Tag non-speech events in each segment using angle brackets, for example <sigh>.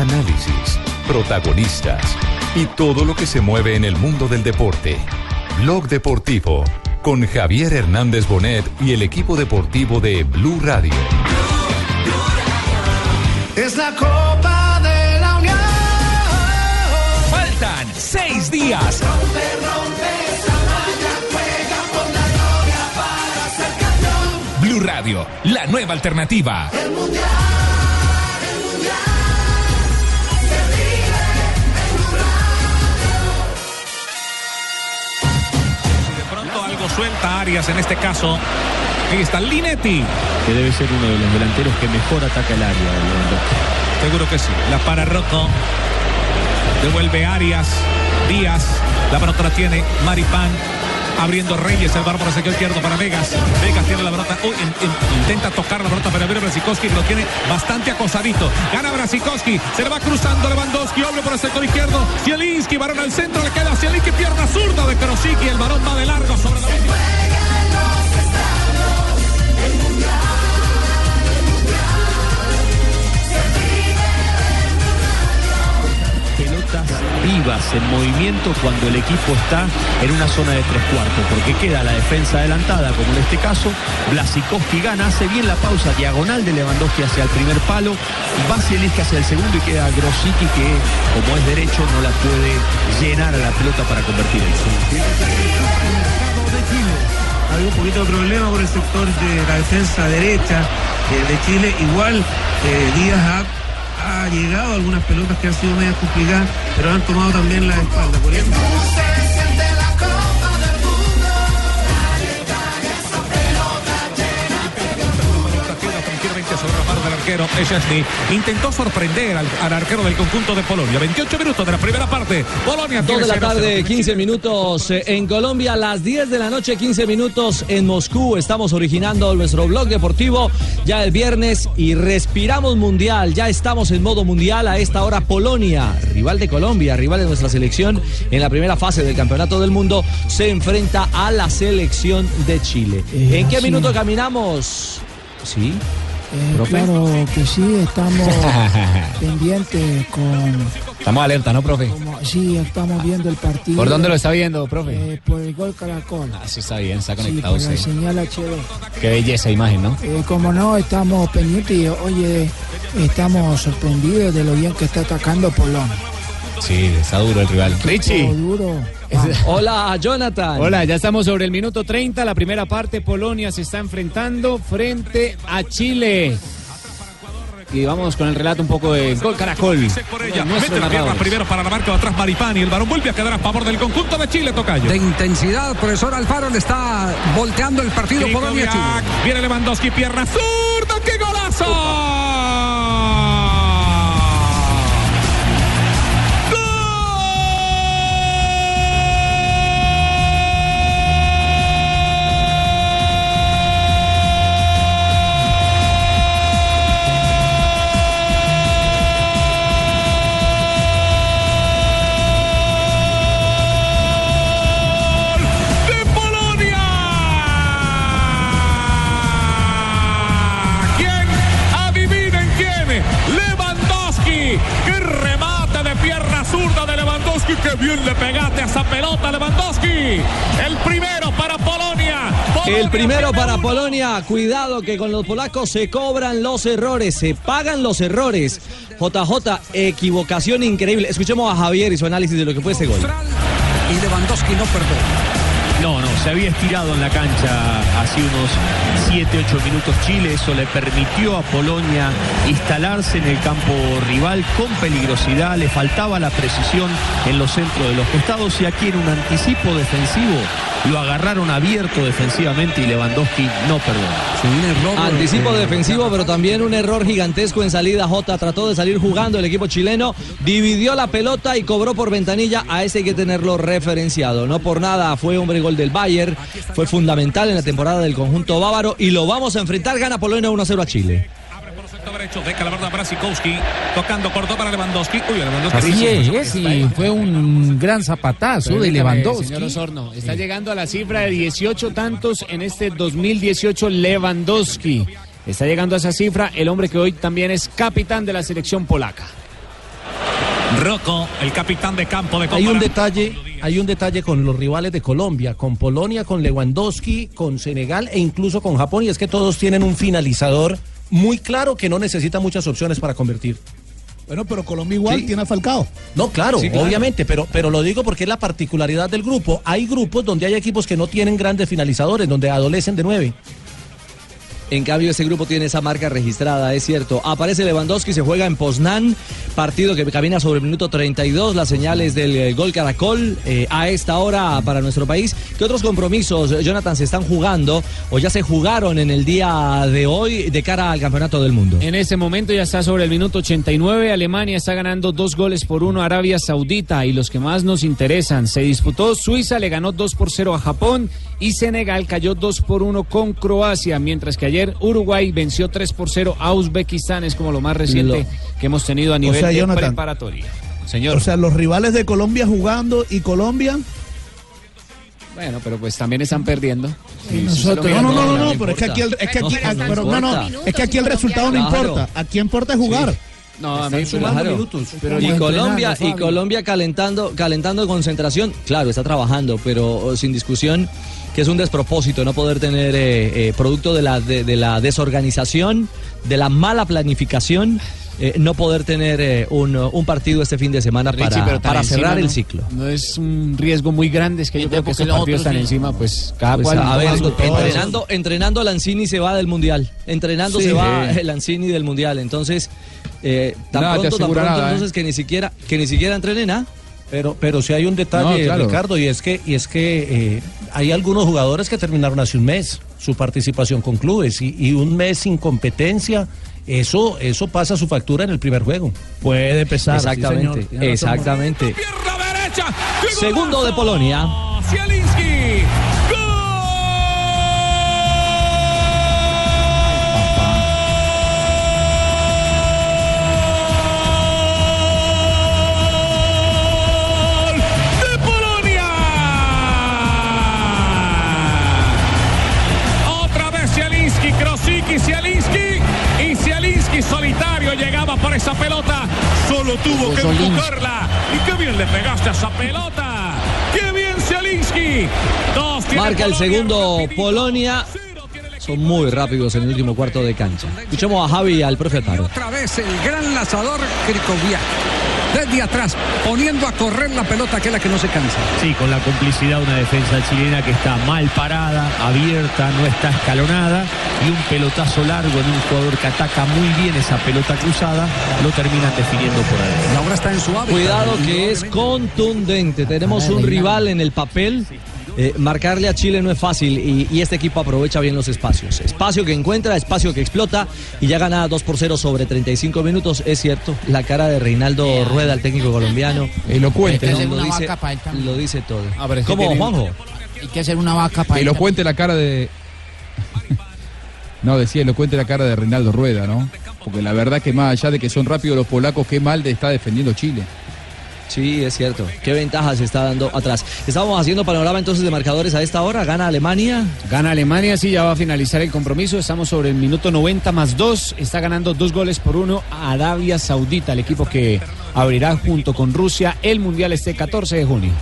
Análisis, protagonistas y todo lo que se mueve en el mundo del deporte. Blog Deportivo con Javier Hernández Bonet y el equipo deportivo de Blue Radio. Es la Copa de la Unión. Faltan seis días. Rompe, rompe esa malla, juega por la gloria para ser campeón. Blue Radio, la nueva alternativa. El mundial, suelta Arias en este caso. Ahí está Linetti. que debe ser uno de los delanteros que mejor ataca el área. Seguro que sí. La para Rocco. Devuelve Arias. Díaz. La pelota la tiene Maripán. Abriendo Reyes, el bárbaro sector izquierdo para Vegas. Vegas tiene la in- in- intenta tocar la pelota para ver Brasikowski, lo tiene bastante acosadito. Gana Brasikowski. Se le va cruzando Lewandowski. Abre por el sector izquierdo. Zielinski, varón al centro. Le queda Zielinski, pierna zurda de Krosicki. El varón va de largo sobre la Pelotas vivas en movimiento cuando el equipo está en una zona de tres cuartos, porque queda la defensa adelantada, como en este caso. Blasikowski gana, hace bien la pausa diagonal de Lewandowski hacia el primer palo. Va Zielinski hacia el segundo y queda Grosicki que, como es derecho, no la puede llenar a la pelota para convertir el. Había un poquito de problema por el sector de la defensa derecha eh, de Chile. Igual eh, Díaz ha, ha llegado algunas pelotas que han sido medias complicadas, pero han tomado también la espalda. Arquero Szczesny. Intentó sorprender al, al arquero del conjunto de Polonia. 28 minutos de la primera parte. Polonia 2 tiene de la 0-0. tarde, 15 minutos eh, en Colombia, las 10 de la noche, 15 minutos en Moscú. Estamos originando nuestro blog deportivo ya el viernes y respiramos mundial. Ya estamos en modo mundial a esta hora. Polonia, rival de Colombia, rival de nuestra selección en la primera fase del campeonato del mundo, se enfrenta a la selección de Chile. ¿En qué minuto caminamos? Sí. Eh, claro que sí, estamos <laughs> pendientes con... Estamos alerta, ¿no, profe? como- sí, estamos viendo el partido. ¿Por dónde lo está viendo, profe? Eh, por el gol Caracol. Ah, sí está bien, está Sí, conectado la usted. señal HD. Qué belleza imagen, ¿no? Eh, como no, estamos pendientes y, oye, estamos sorprendidos de lo bien que está atacando Polonia. Sí, está duro el rival. Richie. duro. Hola, Jonathan. Hola, ya estamos sobre el minuto 30. La primera parte, Polonia se está enfrentando frente a Chile. Y vamos con el relato un poco de Gol Caracol. Por ella. Nuestros Mete la pierna primero para la marca atrás Maripán y el balón vuelve a quedar a favor del conjunto de Chile, Tocayo. De intensidad, profesor Alfaro le está volteando el partido Polonia Chile. Krikoviak, Viene Lewandowski, pierna zurda, ¡qué golazo! Lewandowski! ¡Qué bien le pegaste a esa pelota, Lewandowski! El primero para Polonia. Polonia El primero para uno. Polonia. Cuidado que con los polacos se cobran los errores, se pagan los errores. JJ, equivocación increíble. Escuchemos a Javier y su análisis de lo que fue ese gol. Y Lewandowski no perdona. No, no, se había estirado en la cancha hace unos 7, 8 minutos Chile. Eso le permitió a Polonia instalarse en el campo rival con peligrosidad. Le faltaba la precisión en los centros de los costados y aquí en un anticipo defensivo lo agarraron abierto defensivamente y Lewandowski no perdona. Anticipo defensivo, pero también un error gigantesco en salida. Jota trató de salir jugando el equipo chileno, dividió la pelota y cobró por ventanilla. A ese hay que tenerlo referenciado. No por nada fue hombre gol del Bayern, fue fundamental en la temporada del conjunto bávaro y lo vamos a enfrentar. Gana Polonia 1-0 a Chile. Derecho, Brasikowski, tocando corto para Lewandowski. Uy, Lewandowski. Así es, y fue un gran zapatazo de Lewandowski. Señor Osorno, está llegando a la cifra de 18 tantos en este 2018 Lewandowski. Está llegando a esa cifra el hombre que hoy también es capitán de la selección polaca. Rocco, el capitán de campo de Hay un Copa. detalle, hay un detalle con los rivales de Colombia, con Polonia, con Lewandowski, con Senegal e incluso con Japón, y es que todos tienen un finalizador muy claro que no necesita muchas opciones para convertir. Bueno, pero Colombia igual tiene a Falcao. No, claro, Sí, claro. obviamente, pero, pero lo digo porque es la particularidad del grupo. Hay grupos donde hay equipos que no tienen grandes finalizadores, donde adolecen de nueve. En cambio, ese grupo tiene esa marca registrada, es cierto. Aparece Lewandowski, se juega en Poznan, partido que camina sobre el minuto 32, las señales del eh, gol Caracol eh, a esta hora para nuestro país. ¿Qué otros compromisos, eh, Jonathan, se están jugando o ya se jugaron en el día de hoy de cara al Campeonato del Mundo? En ese momento ya está sobre el minuto 89. Alemania está ganando dos goles por uno a Arabia Saudita y los que más nos interesan. Se disputó Suiza, le ganó 2 por 0 a Japón y Senegal cayó 2 por 1 con Croacia, mientras que ayer Uruguay venció 3 por 0 a Uzbekistán. Es como lo más reciente que hemos tenido a nivel sea, de Jonathan. preparatoria. Señor. O sea, los rivales de Colombia jugando y Colombia. Bueno, pero pues también están perdiendo. Nosotros- No, no, no, no, no, pero es que aquí el, es que aquí, No, no pero no, no, importa. es que aquí el resultado no importa. Aquí importa es jugar. No, a mí, sumando claro. minutos. Pero y Colombia y. Colombia calentando calentando de concentración claro está trabajando pero oh, sin discusión que es un despropósito no poder tener eh, eh, producto de la de, de la desorganización de la mala planificación eh, no poder tener eh, un, un partido este fin de semana Richie, para, cerrar el ciclo No es un riesgo muy grande, es que yo creo que los partidos están sí. encima, pues cada Pues, cual. a ver, entrenando, entrenando Lanzini se va del mundial. Entrenando Sí. se va Lanzini del mundial. Entonces, eh, tan pronto, tan pronto, nada, ¿eh? entonces que ni siquiera, que ni siquiera entrenen, ¿ah? Pero, pero si hay un detalle, No, claro. Ricardo, y es que, y es que eh, hay algunos jugadores que terminaron hace un mes su participación con clubes y, y un mes sin competencia, eso, eso pasa su factura en el primer juego. Puede pesar. Exactamente, exactamente. derecha. Segundo de Polonia. Zielinski. Llegaba por esa pelota. Solo tuvo que empujarla. Y qué bien le pegaste a esa pelota. Qué bien Zielinski. Dos tiene Marca el Polonia. segundo Polonia. Son muy rápidos en el último cuarto de cancha. Escuchemos a Javi y al profe Alfaro. Otra vez el gran lanzador Krikoviak. Desde atrás, poniendo a correr la pelota, que es la que no se cansa. Sí, con la complicidad de una defensa chilena que está mal parada, abierta, no está escalonada y un pelotazo largo en un jugador que ataca muy bien esa pelota cruzada, lo terminan definiendo por ahí. Y ahora está en su hábitat. Cuidado que es contundente. Tenemos un rival en el papel. Eh, marcarle a Chile no es fácil y, y este equipo aprovecha bien los espacios. Espacio que encuentra, espacio que explota y ya gana 2 por 0 sobre 35 minutos. Es cierto, la cara de Reinaldo Rueda, el técnico colombiano. Elocuente, eh, ¿no? lo, dice, lo dice todo. ¿Cómo, tiene- Juanjo? Hay que hacer una vaca para Elocuente la cara de. <laughs> No, decía elocuente la cara de Reinaldo Rueda, ¿no? Porque la verdad que más allá de que son rápidos los polacos, qué mal de está defendiendo Chile. Sí, es cierto. Qué ventaja se está dando atrás. Estamos haciendo panorama entonces de marcadores a esta hora. Gana Alemania. Gana Alemania, sí, ya va a finalizar el compromiso. Estamos sobre el minuto 90 más 2. Está ganando dos goles por uno a Arabia Saudita, el equipo que abrirá junto con Rusia el Mundial este 14 de junio.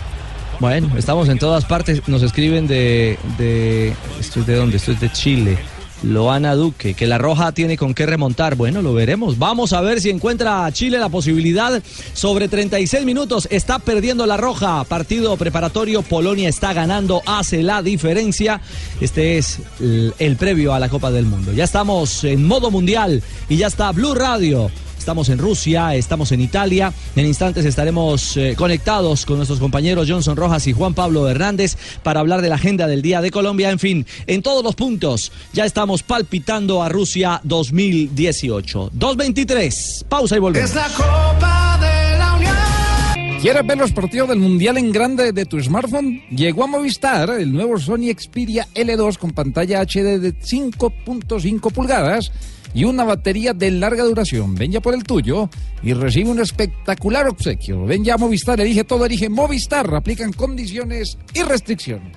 Bueno, estamos en todas partes. Nos escriben de, de esto es de dónde, esto es de Chile. Loana Duque, que la Roja tiene con qué remontar. Bueno, lo veremos. Vamos a ver si encuentra a Chile la posibilidad. Sobre 36 minutos está perdiendo la Roja. Partido preparatorio. Polonia está ganando, hace la diferencia. Este es el, el previo a la Copa del Mundo. Ya estamos en modo mundial y ya está Blue Radio. Estamos en Rusia, estamos en Italia. En instantes estaremos eh, conectados con nuestros compañeros Johnson Rojas y Juan Pablo Hernández para hablar de la agenda del Día de Colombia. En fin, en todos los puntos ya estamos palpitando a Rusia 2018. 2.23. Pausa y volvemos. Es la Copa de la Unión. ¿Quieres ver los partidos del Mundial en grande de tu smartphone? Llegó a Movistar el nuevo Sony Xperia L2 con pantalla HD de 5.5 pulgadas y una batería de larga duración. Ven ya por el tuyo y recibe un espectacular obsequio. Ven ya a Movistar, elige todo, elige Movistar. Aplican condiciones y restricciones.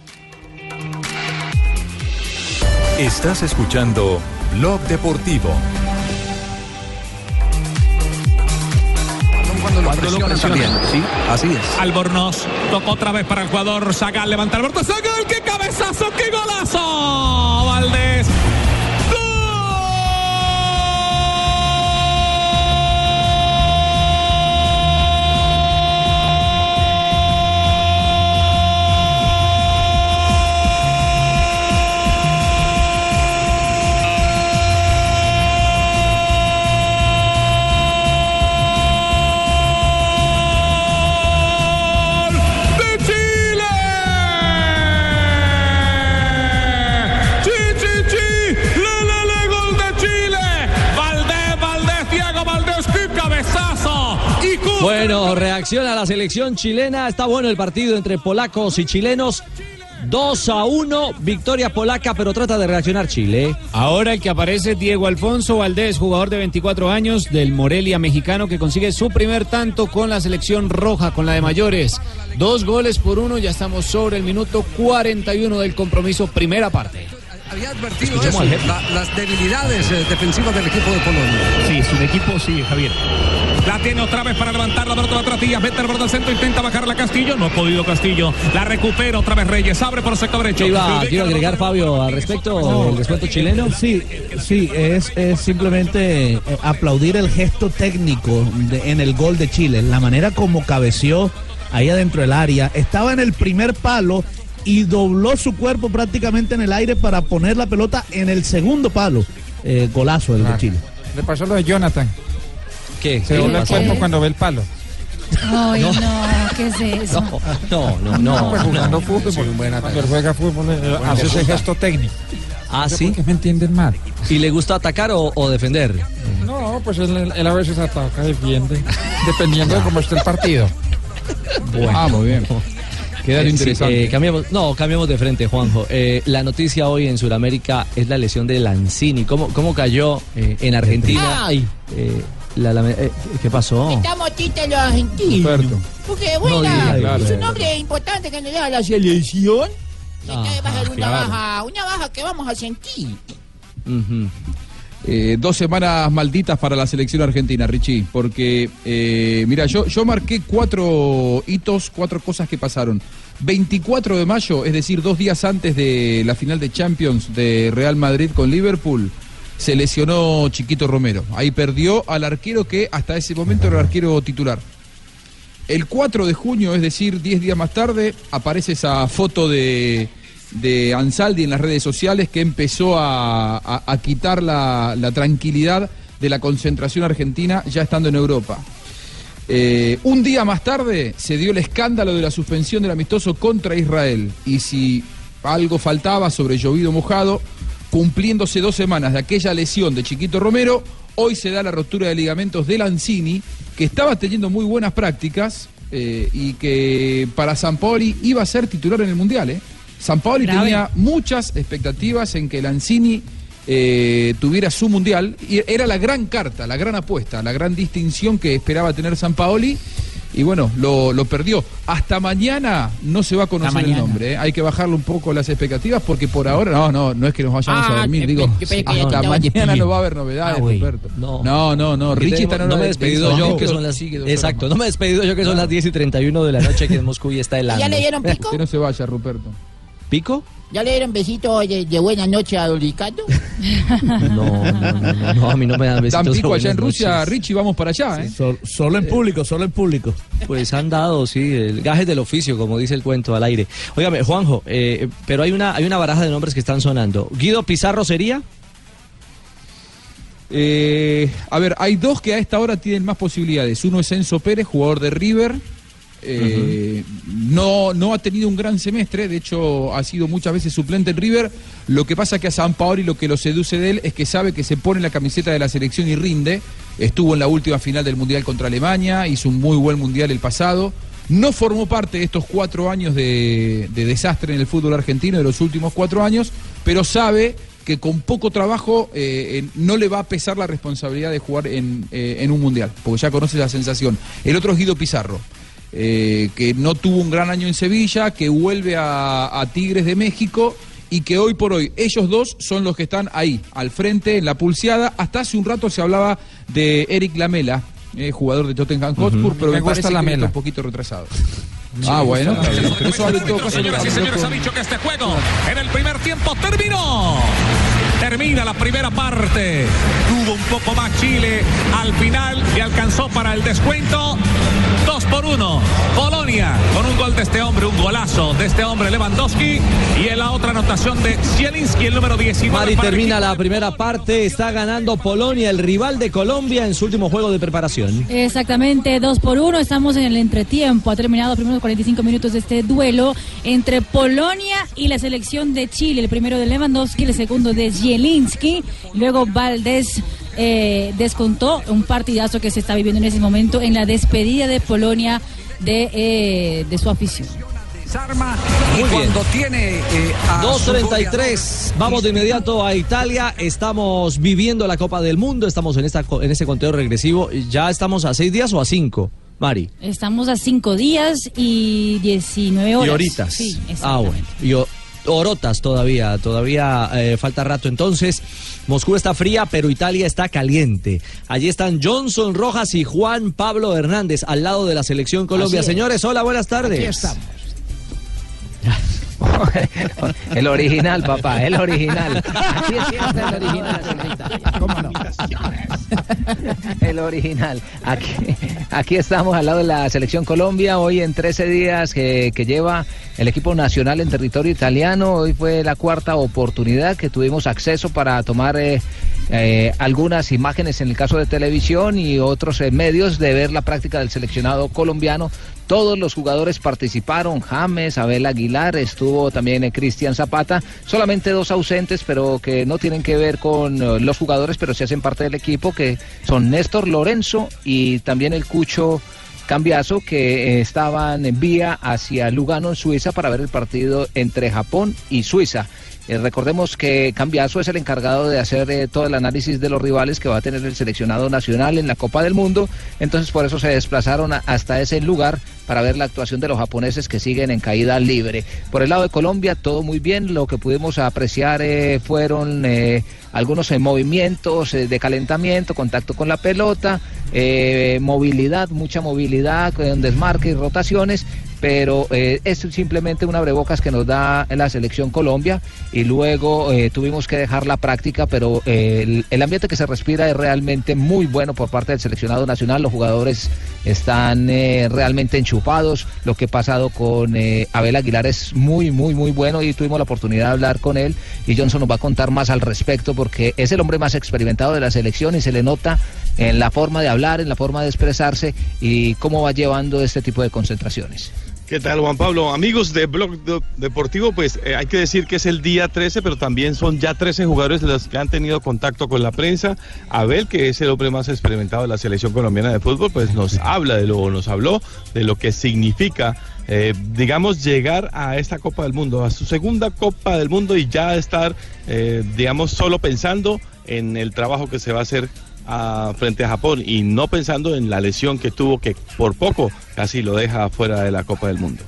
Estás escuchando Blog Deportivo. Cuando lo Cuando lo presionan presionan. también. Sí, así es. Albornoz tocó otra vez para el jugador Zagal, levanta el Alberto Zagal, qué cabezazo, qué golazo. Valdés. Bueno, reacciona la selección chilena. Está bueno el partido entre polacos y chilenos. 2 a 1, victoria polaca, pero trata de reaccionar Chile. Ahora el que aparece Diego Alfonso Valdés, jugador de 24 años del Morelia mexicano que consigue su primer tanto con la selección roja, con la de mayores. Dos goles por uno, ya estamos sobre el minuto 41 del compromiso, primera parte. Había advertido eso, al la- las debilidades eh, defensivas del equipo de Polonia. Sí, es un equipo, sí, Javier. La tiene otra vez para levantar la pelota atrás Díaz. Vete al borde del centro, intenta bajarla Castillo. No ha podido Castillo. La recupera otra vez Reyes. Abre por el sector derecho. ¿Qué iba, a agregar Fabio al respecto del descuento chileno? Sí, sí, es, es simplemente eh, aplaudir el gesto técnico de- en el gol de Chile, la manera como cabeció ahí adentro del área, estaba en el primer palo y dobló su cuerpo prácticamente en el aire para poner la pelota en el segundo palo. Eh, golazo del de Chile. Le pasó lo de Jonathan. ¿Qué? Se ¿Qué dobla el cuerpo cuando ve el palo. Ay, No. no, ¿qué es eso? No, no, no. pues jugando fútbol. Cuando él juega fútbol, eh, hace ese gesto técnico. Ah, No sí. por qué me entienden mal. ¿Y le gusta atacar o, o defender? No, pues él, él a veces ataca, defiende, dependiendo de cómo esté el partido. Ah, muy bien. Queda Eh, sí, interesante. eh, cambiamos, no, cambiamos de frente, Juanjo. Eh, la noticia hoy en Sudamérica es la lesión de Lanzini. ¿Cómo, cómo cayó eh, en Argentina? Ay. Eh, la- la- eh, ¿Qué pasó? Estamos chistes los argentinos. Porque, No bueno, es un nombre importante que nos da la selección. Y Ah, esta va a ser una claro. baja, una baja que vamos a sentir. Ujú. Eh, dos semanas malditas para la selección argentina, Richie, porque, eh, mira, yo, yo marqué cuatro hitos, cuatro cosas que pasaron. 24 de mayo, es decir, dos días antes de la final de Champions de Real Madrid con Liverpool, se lesionó Chiquito Romero. Ahí perdió al arquero que hasta ese momento era el arquero titular. El 4 de junio, es decir, 10 días más tarde, aparece esa foto de, de Ansaldi en las redes sociales que empezó a, a- quitar la, la tranquilidad de la concentración argentina ya estando en Europa. Eh, un día más tarde se dio el escándalo de la suspensión del amistoso contra Israel. Y si algo faltaba sobre llovido mojado, cumpliéndose dos semanas de aquella lesión de Chiquito Romero, hoy se da la rotura de ligamentos de Lanzini, que estaba teniendo muy buenas prácticas eh, y que para San Paoli iba a ser titular en el Mundial. ¿eh? San Paoli Grave. tenía muchas expectativas en que Lanzini eh, tuviera su mundial y era la gran carta, la gran apuesta, la gran distinción que esperaba tener San Paoli y bueno, lo, lo perdió. Hasta mañana no se va a conocer el nombre, ¿eh? hay que bajarle un poco las expectativas porque por ahora no, no, no es que nos vayamos Ah, a dormir, que- digo, que- que- que- que- hasta que- mañana que- no va a haber novedades, Ah. Roberto. No. No, no, no, Porque Richie está en no hora me he de- despedido de- yo, no, que son las... sigue dos Exacto, no me he despedido yo, que son las 10 y 31 de la noche aquí en Moscú y está helando. ¿Ya le dieron pico? Que no se vaya, Ruperto. ¿Pico? ¿Ya le dieron besito de, de buena noche a don Ricardo? No, no, no, no, no, a mí no me dan besitos. Dan pico allá en Rusia, noches. Richie, vamos para allá, ¿eh? solo en público, solo en público. Pues han dado, sí, el gaje del oficio, como dice el cuento al aire. Óigame, Juanjo, eh, pero hay una, hay una baraja de nombres que están sonando. ¿Guido Pizarro sería? Eh, a ver, hay dos que a esta hora tienen más posibilidades. Uno es Enzo Pérez, jugador de River. Eh, no, no ha tenido un gran semestre, de hecho ha sido muchas veces suplente en River. Lo que pasa que a San Paoli lo que lo seduce de él es que sabe que se pone la camiseta de la selección y rinde. Estuvo en la última final del Mundial contra Alemania, hizo un muy buen Mundial el pasado. No formó parte de estos cuatro años de, de desastre en el fútbol argentino, de los últimos cuatro años, pero sabe que con poco trabajo eh, no le va a pesar la responsabilidad de jugar en, eh, en un mundial, porque ya conoce la sensación. El otro es Guido Pizarro, eh, que no tuvo un gran año en Sevilla, que vuelve a, a Tigres de México y que hoy por hoy ellos dos son los que están ahí, al frente, en la pulseada. Hasta hace un rato se hablaba de Eric Lamela, eh, jugador de Tottenham Hotspur, pero Me me, gusta parece que Lamela. está un poquito retrasado. <laughs> ah, bueno, eso todo Señoras y señores, ha dicho que este juego en el primer tiempo terminó. Termina la primera parte. Tuvo un poco más Chile al final y alcanzó para el descuento. Dos por uno. Polonia con un gol de este hombre, un golazo de este hombre Lewandowski. Y en la otra anotación de Zielinski, el número 19. Mari termina la primera parte, está ganando Polonia, el rival de Colombia en su último juego de preparación. Exactamente, dos por uno. Estamos en el entretiempo. Ha terminado los primeros 45 minutos de este duelo entre Polonia y la selección de Chile. El primero de Lewandowski, el segundo de Zielinski. Luego Valdés eh, descontó un partidazo que se está viviendo en ese momento en la despedida de Polonia de, eh, de su afición. Muy y bien. cuando tiene eh, a su 2.33, vamos de inmediato a Italia, estamos viviendo la Copa del Mundo, estamos en, esta, co- en este conteo regresivo, ya estamos a seis días o a cinco, Mari. Estamos a cinco días y 19 horas. Y horitas. Sí, ah, bueno. Y o- horotas todavía, todavía eh, falta rato. Entonces, Moscú está fría, pero Italia está caliente. Allí están Johnson Rojas y Juan Pablo Hernández al lado de la selección Colombia. Así es. Señores, hola, buenas tardes. Aquí estamos. <laughs> El original, papá, el original. Aquí está el original, señorita. ¿Cómo no? <laughs> El original. Aquí, estamos al lado de la selección Colombia. Hoy en 13 días que, que lleva el equipo nacional en territorio italiano. Hoy fue la cuarta oportunidad que tuvimos acceso para tomar eh, eh, algunas imágenes en el caso de televisión y otros eh, medios de ver la práctica del seleccionado colombiano. Todos los jugadores participaron, James, Abel Aguilar, estuvo también eh, Cristian Zapata, solamente dos ausentes, pero que no tienen que ver con los jugadores, pero sí hacen parte del equipo, que son Néstor Lorenzo y también el Cucho Cambiazo, que eh, estaban en vía hacia Lugano, en Suiza, para ver el partido entre Japón y Suiza. Eh, recordemos que Cambiazo es el encargado de hacer eh, todo el análisis de los rivales que va a tener el seleccionado nacional en la Copa del Mundo, entonces por eso se desplazaron hasta ese lugar para ver la actuación de los japoneses que siguen en caída libre. Por el lado de Colombia, todo muy bien, lo que pudimos apreciar fueron algunos eh, movimientos eh, de calentamiento, contacto con la pelota, eh, movilidad, mucha movilidad, con desmarque y rotaciones, pero eh, es simplemente una abrebocas que nos da la selección Colombia y luego tuvimos que dejar la práctica, pero el, ambiente que se respira es realmente muy bueno por parte del seleccionado nacional, los jugadores están realmente enchufados, lo que ha pasado con Abel Aguilar es muy, muy, muy bueno y tuvimos la oportunidad de hablar con él y Johnson nos va a contar más al respecto porque es el hombre más experimentado de la selección y se le nota en la forma de hablar, en la forma de expresarse y cómo va llevando este tipo de concentraciones. ¿Qué tal, Juan Pablo? Amigos de Blog De- Deportivo, pues eh, hay que decir que es el día 13, pero también son ya 13 jugadores los que han tenido contacto con la prensa. Abel, que es el hombre más experimentado de la selección colombiana de fútbol, pues nos habla de lo, nos habló de lo que significa, eh, digamos, llegar a esta Copa del Mundo, a su segunda Copa del Mundo y ya estar, eh, digamos, solo pensando en el trabajo que se va a hacer a- frente a Japón y no pensando en la lesión que tuvo que por poco casi lo deja fuera de la Copa del Mundo.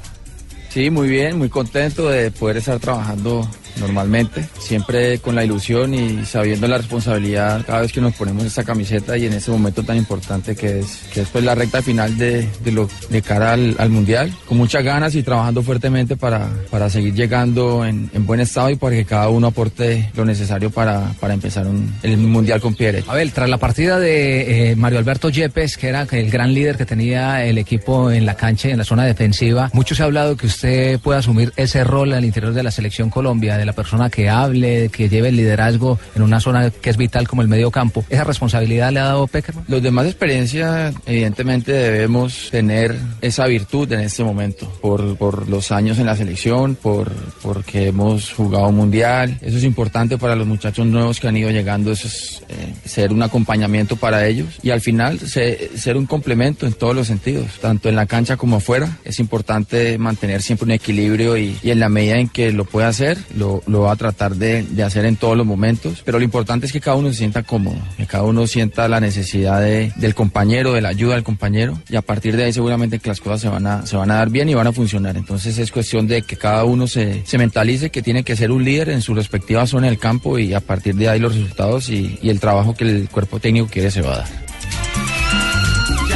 Sí, muy bien, muy contento de poder estar trabajando normalmente, siempre con la ilusión y sabiendo la responsabilidad cada vez que nos ponemos esta camiseta y en ese momento tan importante que es, que es pues la recta final de, de lo, de cara al, al Mundial, con muchas ganas y trabajando fuertemente para, para seguir llegando en, en buen estado y para que cada uno aporte lo necesario para, para empezar un- el Mundial con pie derecho. Abel, tras la partida de eh, Mario Alberto Yepes, que era el gran líder que tenía el equipo en la cancha y en la zona defensiva, mucho se ha hablado que usted puede asumir ese rol al interior de la selección Colombia, de la persona que hable, que lleve el liderazgo en una zona que es vital como el medio campo. ¿Esa responsabilidad le ha dado Peckerman? Los demás experiencia, evidentemente debemos tener esa virtud en este momento, por, por los años en la selección, por porque hemos jugado un mundial. Eso es importante para los muchachos nuevos que han ido llegando, eso es eh, ser un acompañamiento para ellos y al final se- ser un complemento en todos los sentidos, tanto en la cancha como afuera. Es importante mantener siempre un equilibrio y, y en la medida en que lo pueda hacer, lo, lo va a tratar de, de hacer en todos los momentos, pero lo importante es que cada uno se sienta cómodo, que cada uno sienta la necesidad de- del compañero, de la ayuda del compañero y a partir de ahí seguramente que las cosas se van a, se van a dar bien y van a funcionar. Entonces es cuestión de que cada uno se, se mentalice que tiene que ser un líder en su respectiva zona del campo y a partir de ahí los resultados y, y el trabajo que el cuerpo técnico quiere se va a dar.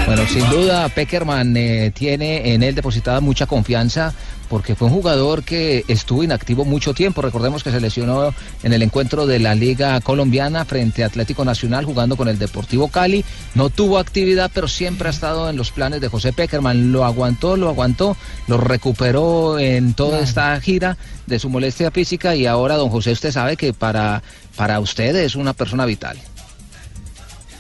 Bueno, sin duda Peckerman eh, tiene en él depositada mucha confianza porque fue un jugador que estuvo inactivo mucho tiempo. Recordemos que se lesionó en el encuentro de la Liga Colombiana frente a Atlético Nacional jugando con el Deportivo Cali. No tuvo actividad, pero siempre ha estado en los planes de José Peckerman. Lo aguantó, lo aguantó, lo recuperó en toda esta gira de su molestia física y ahora, don José, usted sabe que para, para usted es una persona vital.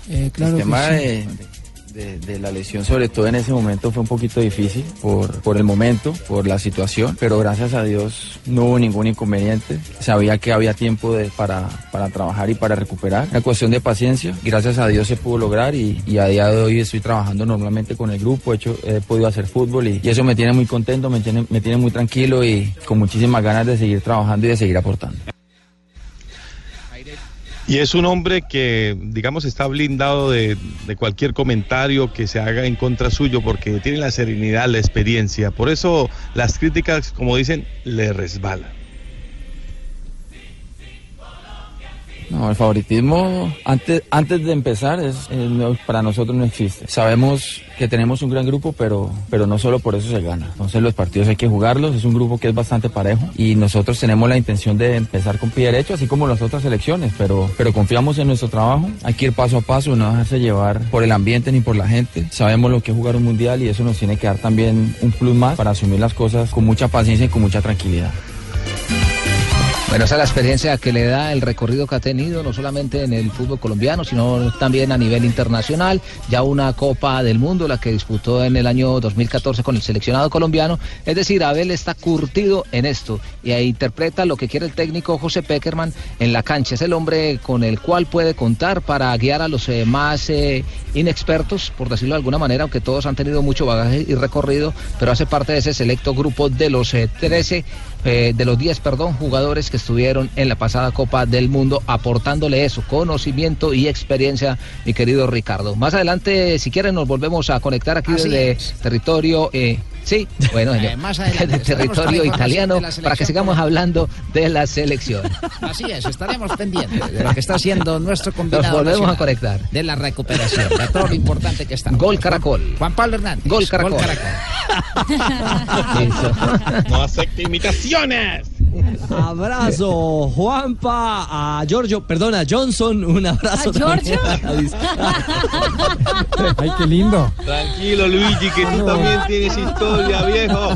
Eh, claro el que sí. de, de- de la lesión, sobre todo en ese momento, fue un poquito difícil por, por el momento, por la situación, pero gracias a Dios no hubo ningún inconveniente. Sabía que había tiempo de- para, para trabajar y para recuperar. Una cuestión de paciencia. Gracias a Dios se pudo lograr y, y a día de hoy estoy trabajando normalmente con el grupo. He, hecho, he podido hacer fútbol y, y eso me tiene muy contento, me tiene, me tiene muy tranquilo y con muchísimas ganas de seguir trabajando y de seguir aportando. Y es un hombre que, digamos, está blindado de, de cualquier comentario que se haga en contra suyo porque tiene la serenidad, la experiencia. Por eso las críticas, como dicen, le resbalan. No, el favoritismo antes, antes de empezar es, para nosotros no existe. Sabemos que tenemos un gran grupo, pero, pero no solo por eso se gana. Entonces los partidos hay que jugarlos, es un grupo que es bastante parejo y nosotros tenemos la intención de empezar con pie derecho, así como las otras selecciones, pero, pero confiamos en nuestro trabajo, hay que ir paso a paso, no dejarse llevar por el ambiente ni por la gente. Sabemos lo que es jugar un mundial y eso nos tiene que dar también un plus más para asumir las cosas con mucha paciencia y con mucha tranquilidad. Bueno, esa es la experiencia que le da el recorrido que ha tenido, no solamente en el fútbol colombiano, sino también a nivel internacional. Ya una Copa del Mundo, la que disputó en el año 2014 con el seleccionado colombiano. Es decir, Abel está curtido en esto y interpreta lo que quiere el técnico José Peckerman en la cancha. Es el hombre con el cual puede contar para guiar a los eh, más eh, inexpertos, por decirlo de alguna manera, aunque todos han tenido mucho bagaje y recorrido, pero hace parte de ese selecto grupo de los eh, 13 eh, de los 10, perdón, jugadores que estuvieron en la pasada Copa del Mundo aportándole eso, conocimiento y experiencia, mi querido Ricardo. Más adelante, si quieren, nos volvemos a conectar aquí Así desde es. territorio, eh, sí, bueno, Eh, señor, más adelante territorio italiano para que sigamos hablando de la selección. Así es, estaremos pendientes de lo que está haciendo nuestro combinado. Nos volvemos nacional, a conectar. De la recuperación, de todo lo importante que está. Gol Caracol. Juan Pablo Hernández. Gol Caracol. <laughs> No acepte imitaciones. Abrazo, Juanpa, a Giorgio, perdona, Johnson, un abrazo. ¿A Giorgio? <laughs> Ay, qué lindo. Tranquilo, Luigi, que tú también tienes historia, viejo.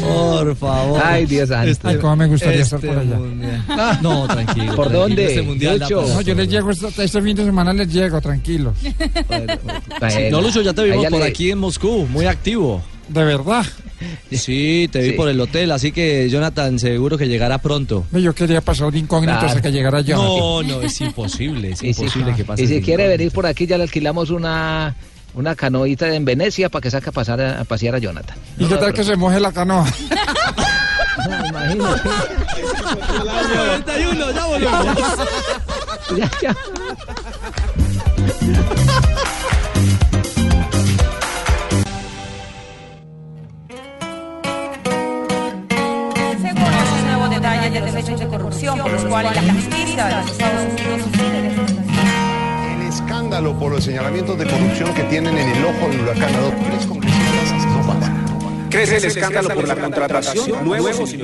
Por favor. Ay, Dios santo. Ay, cómo me gustaría este estar por allá. mundial. No, tranquilo. ¿Por tranquilo, dónde? Este mundial No, yo les llego este, este fin de semana, les llego, tranquilos. No, Lucho, ya te vimos Allá por le- aquí en Moscú, muy activo. De verdad. Sí, te vi Sí. por el hotel, así que Jonathan seguro que llegará pronto. Yo quería pasar de incógnito Claro. hasta que llegara yo. No, no, es imposible, es <laughs> Y si, imposible que pase. y si quiere venir por aquí, ya le alquilamos una, una canoita en Venecia para que saque a, pasar a, a pasear a Jonathan. ¿Y qué tal que se moje la canoa? <laughs> Imagínate. 91, ya volvemos. Ya, ya. detalles de hechos de corrupción por los cuales la justicia Estados Unidos El escándalo por los señalamientos de corrupción que tienen en el ojo del huracán a dos tres congresistas no pasa. Crece el escándalo por la contratación nuevos y.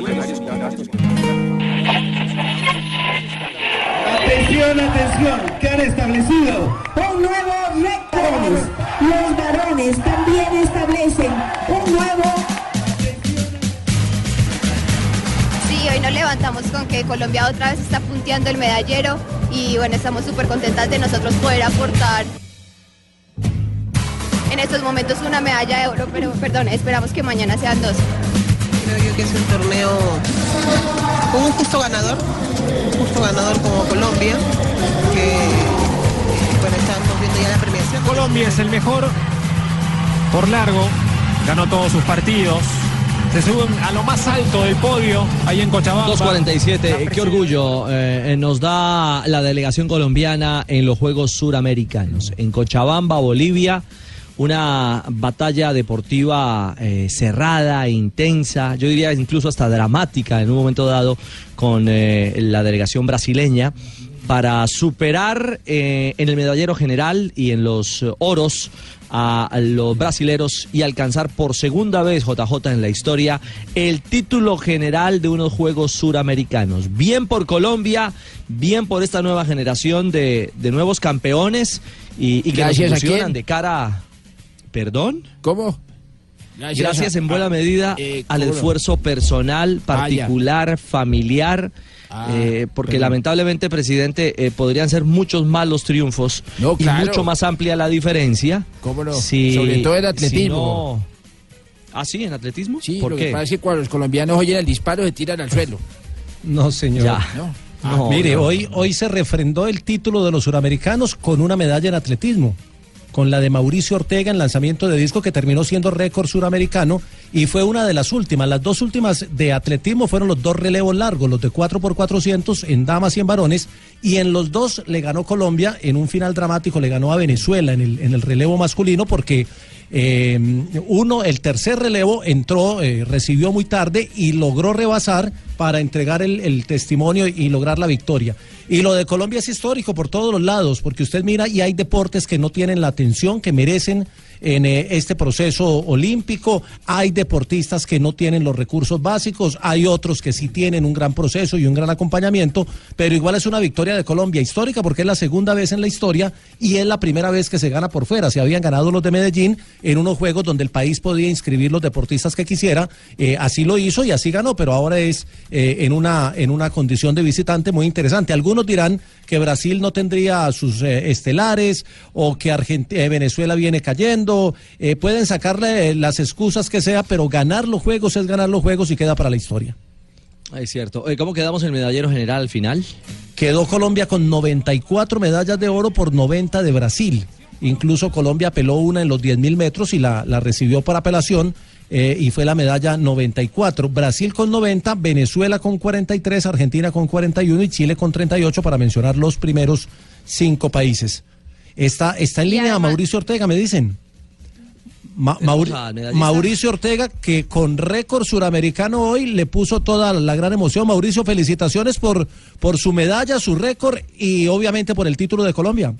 Atención, atención, que han establecido un nuevo récord. Los varones también establecen un nuevo Sí, hoy nos levantamos con que Colombia otra vez está punteando el medallero y bueno, estamos súper contentas de nosotros poder aportar en estos momentos una medalla de oro, pero perdón, esperamos que mañana sean dos. Creo yo que es un torneo con un justo ganador, un justo ganador como Colombia, que bueno, estamos viendo ya la premiación. Colombia es el mejor por largo, ganó todos sus partidos. Se suben a lo más alto del podio ahí en Cochabamba. 247, qué orgullo eh, eh, nos da la delegación colombiana en los Juegos Suramericanos. En Cochabamba, Bolivia, una batalla deportiva eh, cerrada, intensa, yo diría incluso hasta dramática en un momento dado con eh, la delegación brasileña para superar en el medallero general y en los oros a los brasileros y alcanzar por segunda vez JJ en la historia el título general de unos Juegos Suramericanos. Bien por Colombia, bien por esta nueva generación de, de nuevos campeones y, y que nos Gracias a ilusionan quién. de cara... ¿Perdón? ¿Cómo? Gracias, en buena medida eh, al esfuerzo personal, particular, familiar, Ah, eh, porque lamentablemente, presidente, eh, podrían ser muchos más los triunfos y claro. mucho más amplia la diferencia. ¿Cómo no? si- Sobre todo en si atletismo. no- ¿Ah, sí? ¿En atletismo? Sí, ¿Por lo qué? que pasa es que cuando los colombianos oyen el disparo se tiran al suelo. No, señor. Ya. ¿no? Ah, mire, no. Hoy, hoy se refrendó el título de los suramericanos con una medalla en atletismo, con la de Mauricio Ortega en lanzamiento de disco que terminó siendo récord suramericano y fue una de las últimas. Las dos últimas de atletismo fueron los dos relevos largos, los de 4x400 en damas y en varones, y en los dos le ganó Colombia, en un final dramático le ganó a Venezuela en el, en el relevo masculino porque eh, uno, el tercer relevo entró, eh, recibió muy tarde y logró rebasar para entregar el, el testimonio y lograr la victoria. Y lo de Colombia es histórico por todos los lados, porque usted mira y hay deportes que no tienen la atención que merecen en eh, este proceso olímpico, hay deportistas que no tienen los recursos básicos, hay otros que sí tienen un gran proceso y un gran acompañamiento, pero igual es una victoria de Colombia histórica porque es la segunda vez en la historia y es la primera vez que se gana por fuera. Se habían ganado los de Medellín en unos juegos donde el país podía inscribir los deportistas que quisiera, eh, así lo hizo y así ganó, pero ahora es eh, en, una, en una condición de visitante muy interesante. Algunos dirán que Brasil no tendría sus estelares o que Argent- Venezuela viene cayendo, eh, pueden sacarle eh, las excusas que sea, pero ganar los juegos es ganar los juegos y queda para la historia. Es cierto. ¿Cómo quedamos en el medallero general al final? Quedó Colombia con 94 medallas de oro por 90 de Brasil. Incluso Colombia apeló una en los 10.000 metros y la, la recibió por apelación eh, y fue la medalla 94. Brasil con 90, Venezuela con 43, Argentina con 41 y Chile con 38 para mencionar los primeros cinco países. Está, está en línea Mauricio Ortega, me dicen. Ma-. Mauricio Ortega, que con récord suramericano hoy le puso toda la gran emoción. Mauricio, felicitaciones por, por su medalla, su récord y obviamente por el título de Colombia.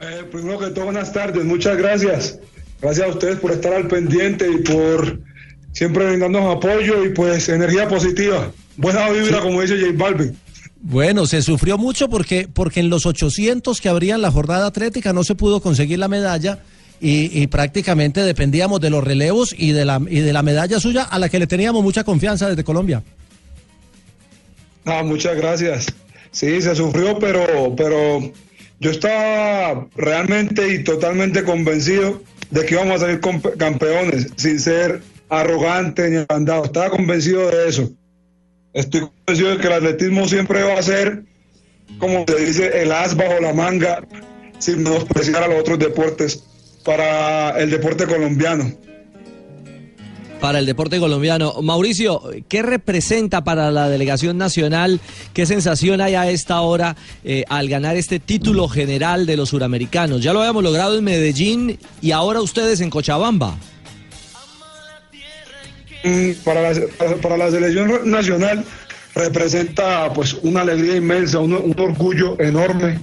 Eh, primero que todo, buenas tardes, muchas gracias. Gracias a ustedes por estar al pendiente y por siempre brindarnos apoyo y pues energía positiva. Buena vibra, como dice J Balvin. Bueno, se sufrió mucho porque, porque en los 800 que habría en la jornada atlética no se pudo conseguir la medalla y, y prácticamente dependíamos de los relevos y de, la, y de la medalla suya a la que le teníamos mucha confianza desde Colombia. Ah, muchas gracias. Sí, se sufrió, pero, pero yo estaba realmente y totalmente convencido de que íbamos a salir campeones, sin ser arrogante ni agrandado. Estaba convencido de eso. Estoy convencido de que el atletismo siempre va a ser, como se dice, el as bajo la manga, sin menospreciar a los otros deportes, para el deporte colombiano. para el deporte colombiano. Mauricio, ¿qué representa para la delegación nacional? ¿Qué sensación hay a esta hora eh, al ganar este título general de los suramericanos? Ya lo habíamos logrado en Medellín y ahora ustedes en Cochabamba. Para la, para- la selección nacional representa pues una alegría inmensa, un, orgullo enorme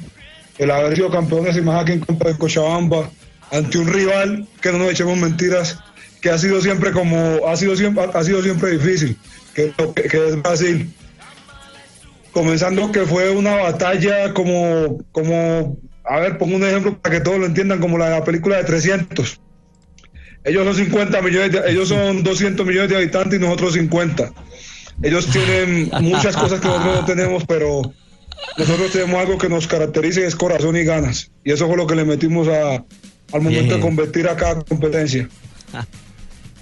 el haber sido campeones y más aquí en Campo de Cochabamba, ante un rival que no nos echemos mentiras, que ha sido siempre como, ha sido siempre, ha sido siempre difícil, que, que, es Brasil. Comenzando que fue una batalla como, como, a ver, pongo un ejemplo para que todos lo entiendan, como la la película de 300. Ellos son 50 millones, de- ellos son 200 millones de habitantes y nosotros 50. Ellos tienen muchas cosas que nosotros no tenemos, pero nosotros tenemos algo que nos caracteriza y es corazón y ganas. Y eso fue lo que le metimos a, al momento de competir a cada competencia.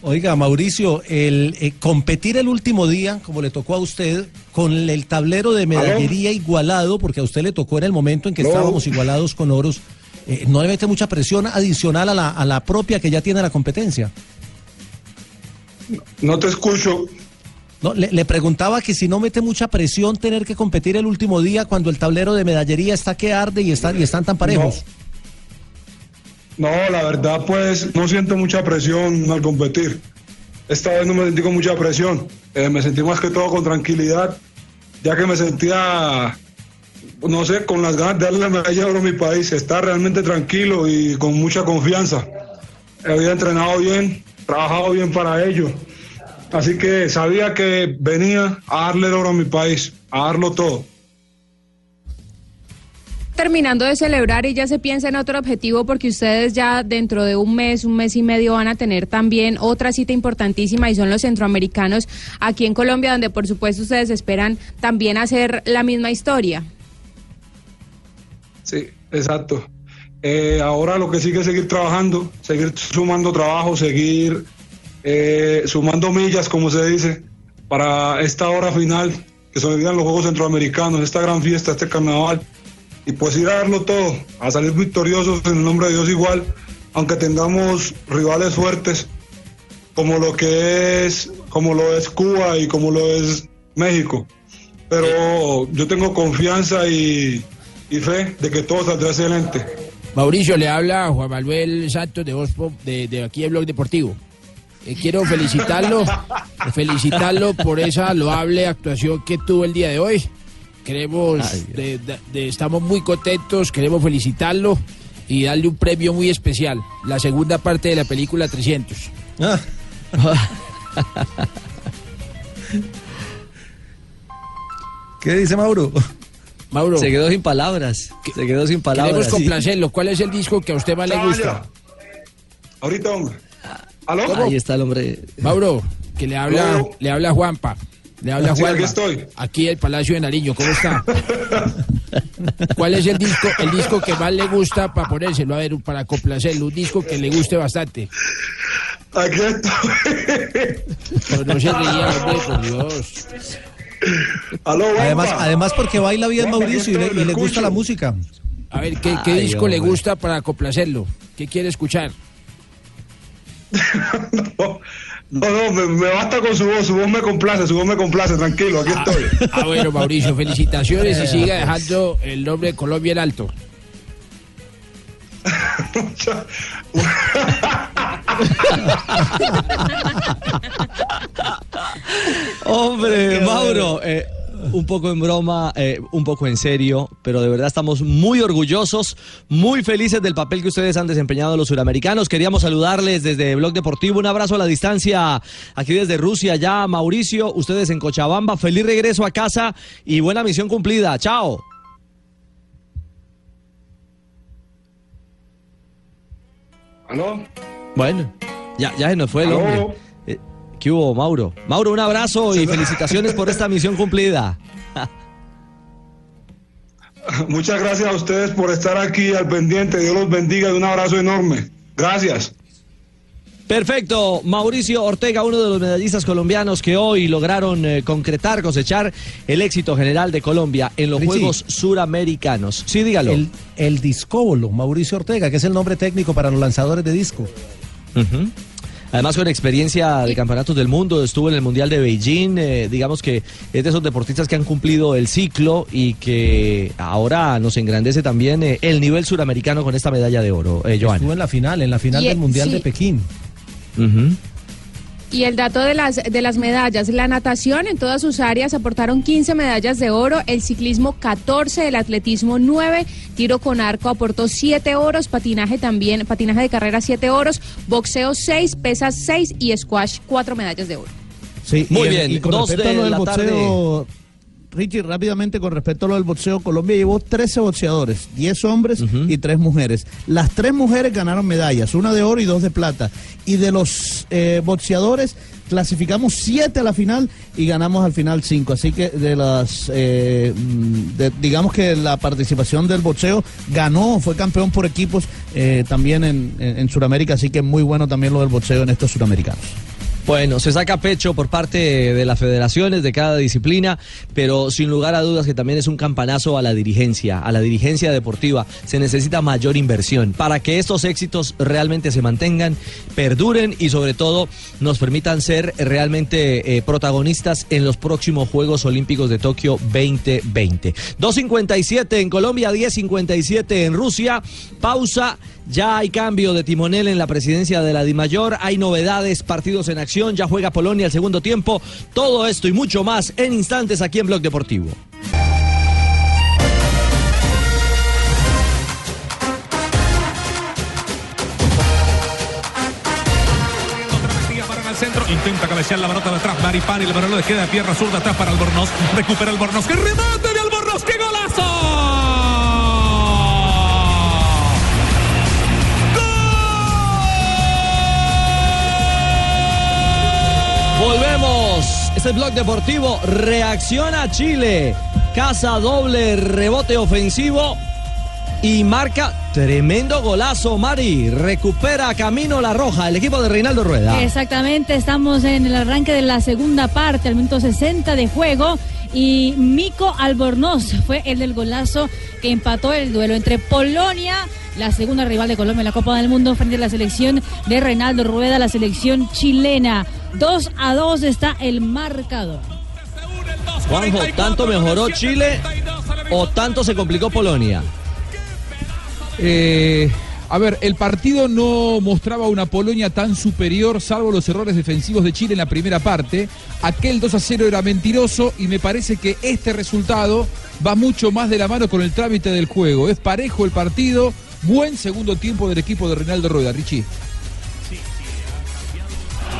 Oiga, Mauricio, el eh, competir el último día, como le tocó a usted, con el tablero de medallería igualado, porque a usted le tocó en el momento en que No. estábamos igualados con oros, eh, ¿no le mete mucha presión adicional a la, a la propia que ya tiene la competencia? No te escucho. No, le, le preguntaba que si no mete mucha presión tener que competir el último día cuando el tablero de medallería está que arde y están, y están tan parejos. No, la verdad, pues no siento mucha presión al competir. Esta vez no me sentí con mucha presión. Eh, me sentí más que todo con tranquilidad, ya que me sentía, no sé, con las ganas de darle la medalla de oro a mi país. Estar realmente tranquilo y con mucha confianza. Había entrenado bien, trabajado bien para ello. Así que sabía que venía a darle el oro a mi país, a darlo todo. terminando de celebrar y ya se piensa en otro objetivo porque ustedes ya dentro de un mes, un mes y medio van a tener también otra cita importantísima y son los centroamericanos aquí en Colombia donde por supuesto ustedes esperan también hacer la misma historia. Sí, exacto. Eh, ahora lo que sigue es seguir trabajando, seguir sumando trabajo, seguir eh, sumando millas, como se dice, para esta hora final, que se olvidan los Juegos Centroamericanos, esta gran fiesta, este carnaval, y pues ir a darlo todo, a salir victoriosos en el nombre de Dios igual, aunque tengamos rivales fuertes, como lo que es, como lo es Cuba y como lo es México. Pero yo tengo confianza y, y fe de que todo saldrá excelente. Mauricio, le habla Juan Manuel Santos de, Voz Pop, de, de aquí de Blog Deportivo. Eh, quiero felicitarlo, <laughs> felicitarlo por esa loable actuación que tuvo el día de hoy. Queremos, de- de- de- estamos muy contentos, queremos felicitarlo y darle un premio muy especial, la segunda parte de la película 300. <laughs> ¿Qué dice Mauro? Mauro. Se quedó sin palabras. Se quedó sin palabras. Queremos complacerlo. ¿Cuál es el disco que a usted más le gusta? Ahorita, hombre. ¿Aló? Ahí está el hombre. Mauro, que le habla, le habla Juanpa. Le habla Juanpa. aquí estoy. Aquí el Palacio de Nariño, ¿cómo está? <laughs> ¿Cuál es el disco, el disco que más le gusta para ponérselo? A ver, para complacerlo, un disco que le guste bastante. Aquí estoy. Pero no se ría, <laughs> hombre, por Dios. Aló, Además, además porque baila bien Mauricio y le, y gusta la música. A ver, ¿qué, qué Ay, disco le gusta para complacerlo? ¿Qué quiere escuchar? <laughs> No, no, me, me basta con su voz, su voz me complace, su voz me complace, tranquilo, aquí estoy. Ah, bueno, Mauricio, felicitaciones y <laughs> siga dejando el nombre de Colombia en alto. <laughs> <laughs> Hombre, Mauro, eh, un poco en broma, eh, un poco en serio, pero de verdad estamos muy orgullosos, muy felices del papel que ustedes han desempeñado los suramericanos. Queríamos saludarles desde Blog Deportivo, un abrazo a la distancia aquí desde Rusia, ya Mauricio, ustedes en Cochabamba, feliz regreso a casa y buena misión cumplida. Chao. ¿Aló? Bueno, ya, ya se nos fue el hombre. Eh, ¿Qué hubo, Mauro? Mauro, un abrazo y felicitaciones por esta misión cumplida. <laughs> Muchas gracias a ustedes por estar aquí al pendiente, Dios los bendiga y un abrazo enorme. Gracias. Perfecto, Mauricio Ortega, uno de los medallistas colombianos que hoy lograron eh, concretar, cosechar el éxito general de Colombia en los Richie. Juegos Suramericanos. Sí, dígalo. El, el discóbolo, Mauricio Ortega, que es el nombre técnico para los lanzadores de disco. Además con experiencia de campeonatos del mundo, estuvo en el Mundial de Beijing, eh, digamos que es de esos deportistas que han cumplido el ciclo y que ahora nos engrandece también eh, el nivel suramericano con esta medalla de oro, eh, Joan. Estuvo en la final, en la final Y, del Mundial sí. de Pekín. Y el dato de las, de las medallas, la natación en todas sus áreas aportaron 15 medallas de oro, el ciclismo 14, el atletismo 9, tiro con arco aportó 7 oros, patinaje también, patinaje de carrera 7 oros, boxeo 6, pesas 6 y squash 4 medallas de oro. Sí, Muy y- bien, y con dos respecto a de lo del la boxeo, Richie, rápidamente con respecto a lo del boxeo, Colombia llevó 13 boxeadores, 10 hombres y 3 mujeres. Las tres mujeres ganaron medallas, una de oro y dos de plata. Y de los eh, boxeadores clasificamos 7 a la final y ganamos al final 5. Así que de las, eh, mm, de- digamos que la participación del boxeo ganó, fue campeón por equipos eh, también en, en, en Sudamérica. Así que muy bueno también lo del boxeo en estos suramericanos. Bueno, se saca pecho por parte de las federaciones de cada disciplina, pero sin lugar a dudas que también es un campanazo a la dirigencia, a la dirigencia deportiva. Se necesita mayor inversión para que estos éxitos realmente se mantengan, perduren y sobre todo nos permitan ser realmente eh, protagonistas en los próximos Juegos Olímpicos de Tokio 2020. 2.57 en Colombia, 10.57 en Rusia. Pausa. Ya hay cambio de timonel en la presidencia de la DIMAYOR, hay novedades, partidos en acción, ya juega Polonia el segundo tiempo. Todo esto y mucho más en instantes aquí en Blog Deportivo. Para el centro, intenta cabecear la pelota de atrás, Maripán el balón le queda de pierna zurda atrás para Albornoz. Recupera Albornoz, que remate Volvemos. Es el blog deportivo. Reacciona Chile. Casa doble rebote ofensivo. Y marca tremendo golazo, Mari. Recupera Camino La Roja, el equipo de Reinaldo Rueda. Exactamente, estamos en el arranque de la segunda parte, al minuto 60 de juego. Y Mico Albornoz fue el del golazo que empató el duelo entre Polonia, la segunda rival de Colombia en la Copa del Mundo, frente a la selección de Reinaldo Rueda, la selección chilena. 2 a 2 está el marcador. Juanjo, ¿tanto mejoró Chile o tanto se complicó Polonia? Eh, a ver, el partido no mostraba una Polonia tan superior, salvo los errores defensivos de Chile en la primera parte. Aquel 2 a 0 era mentiroso y me parece que este resultado va mucho más de la mano con el trámite del juego. Es parejo el partido, buen segundo tiempo del equipo de Reinaldo Rueda, Richie.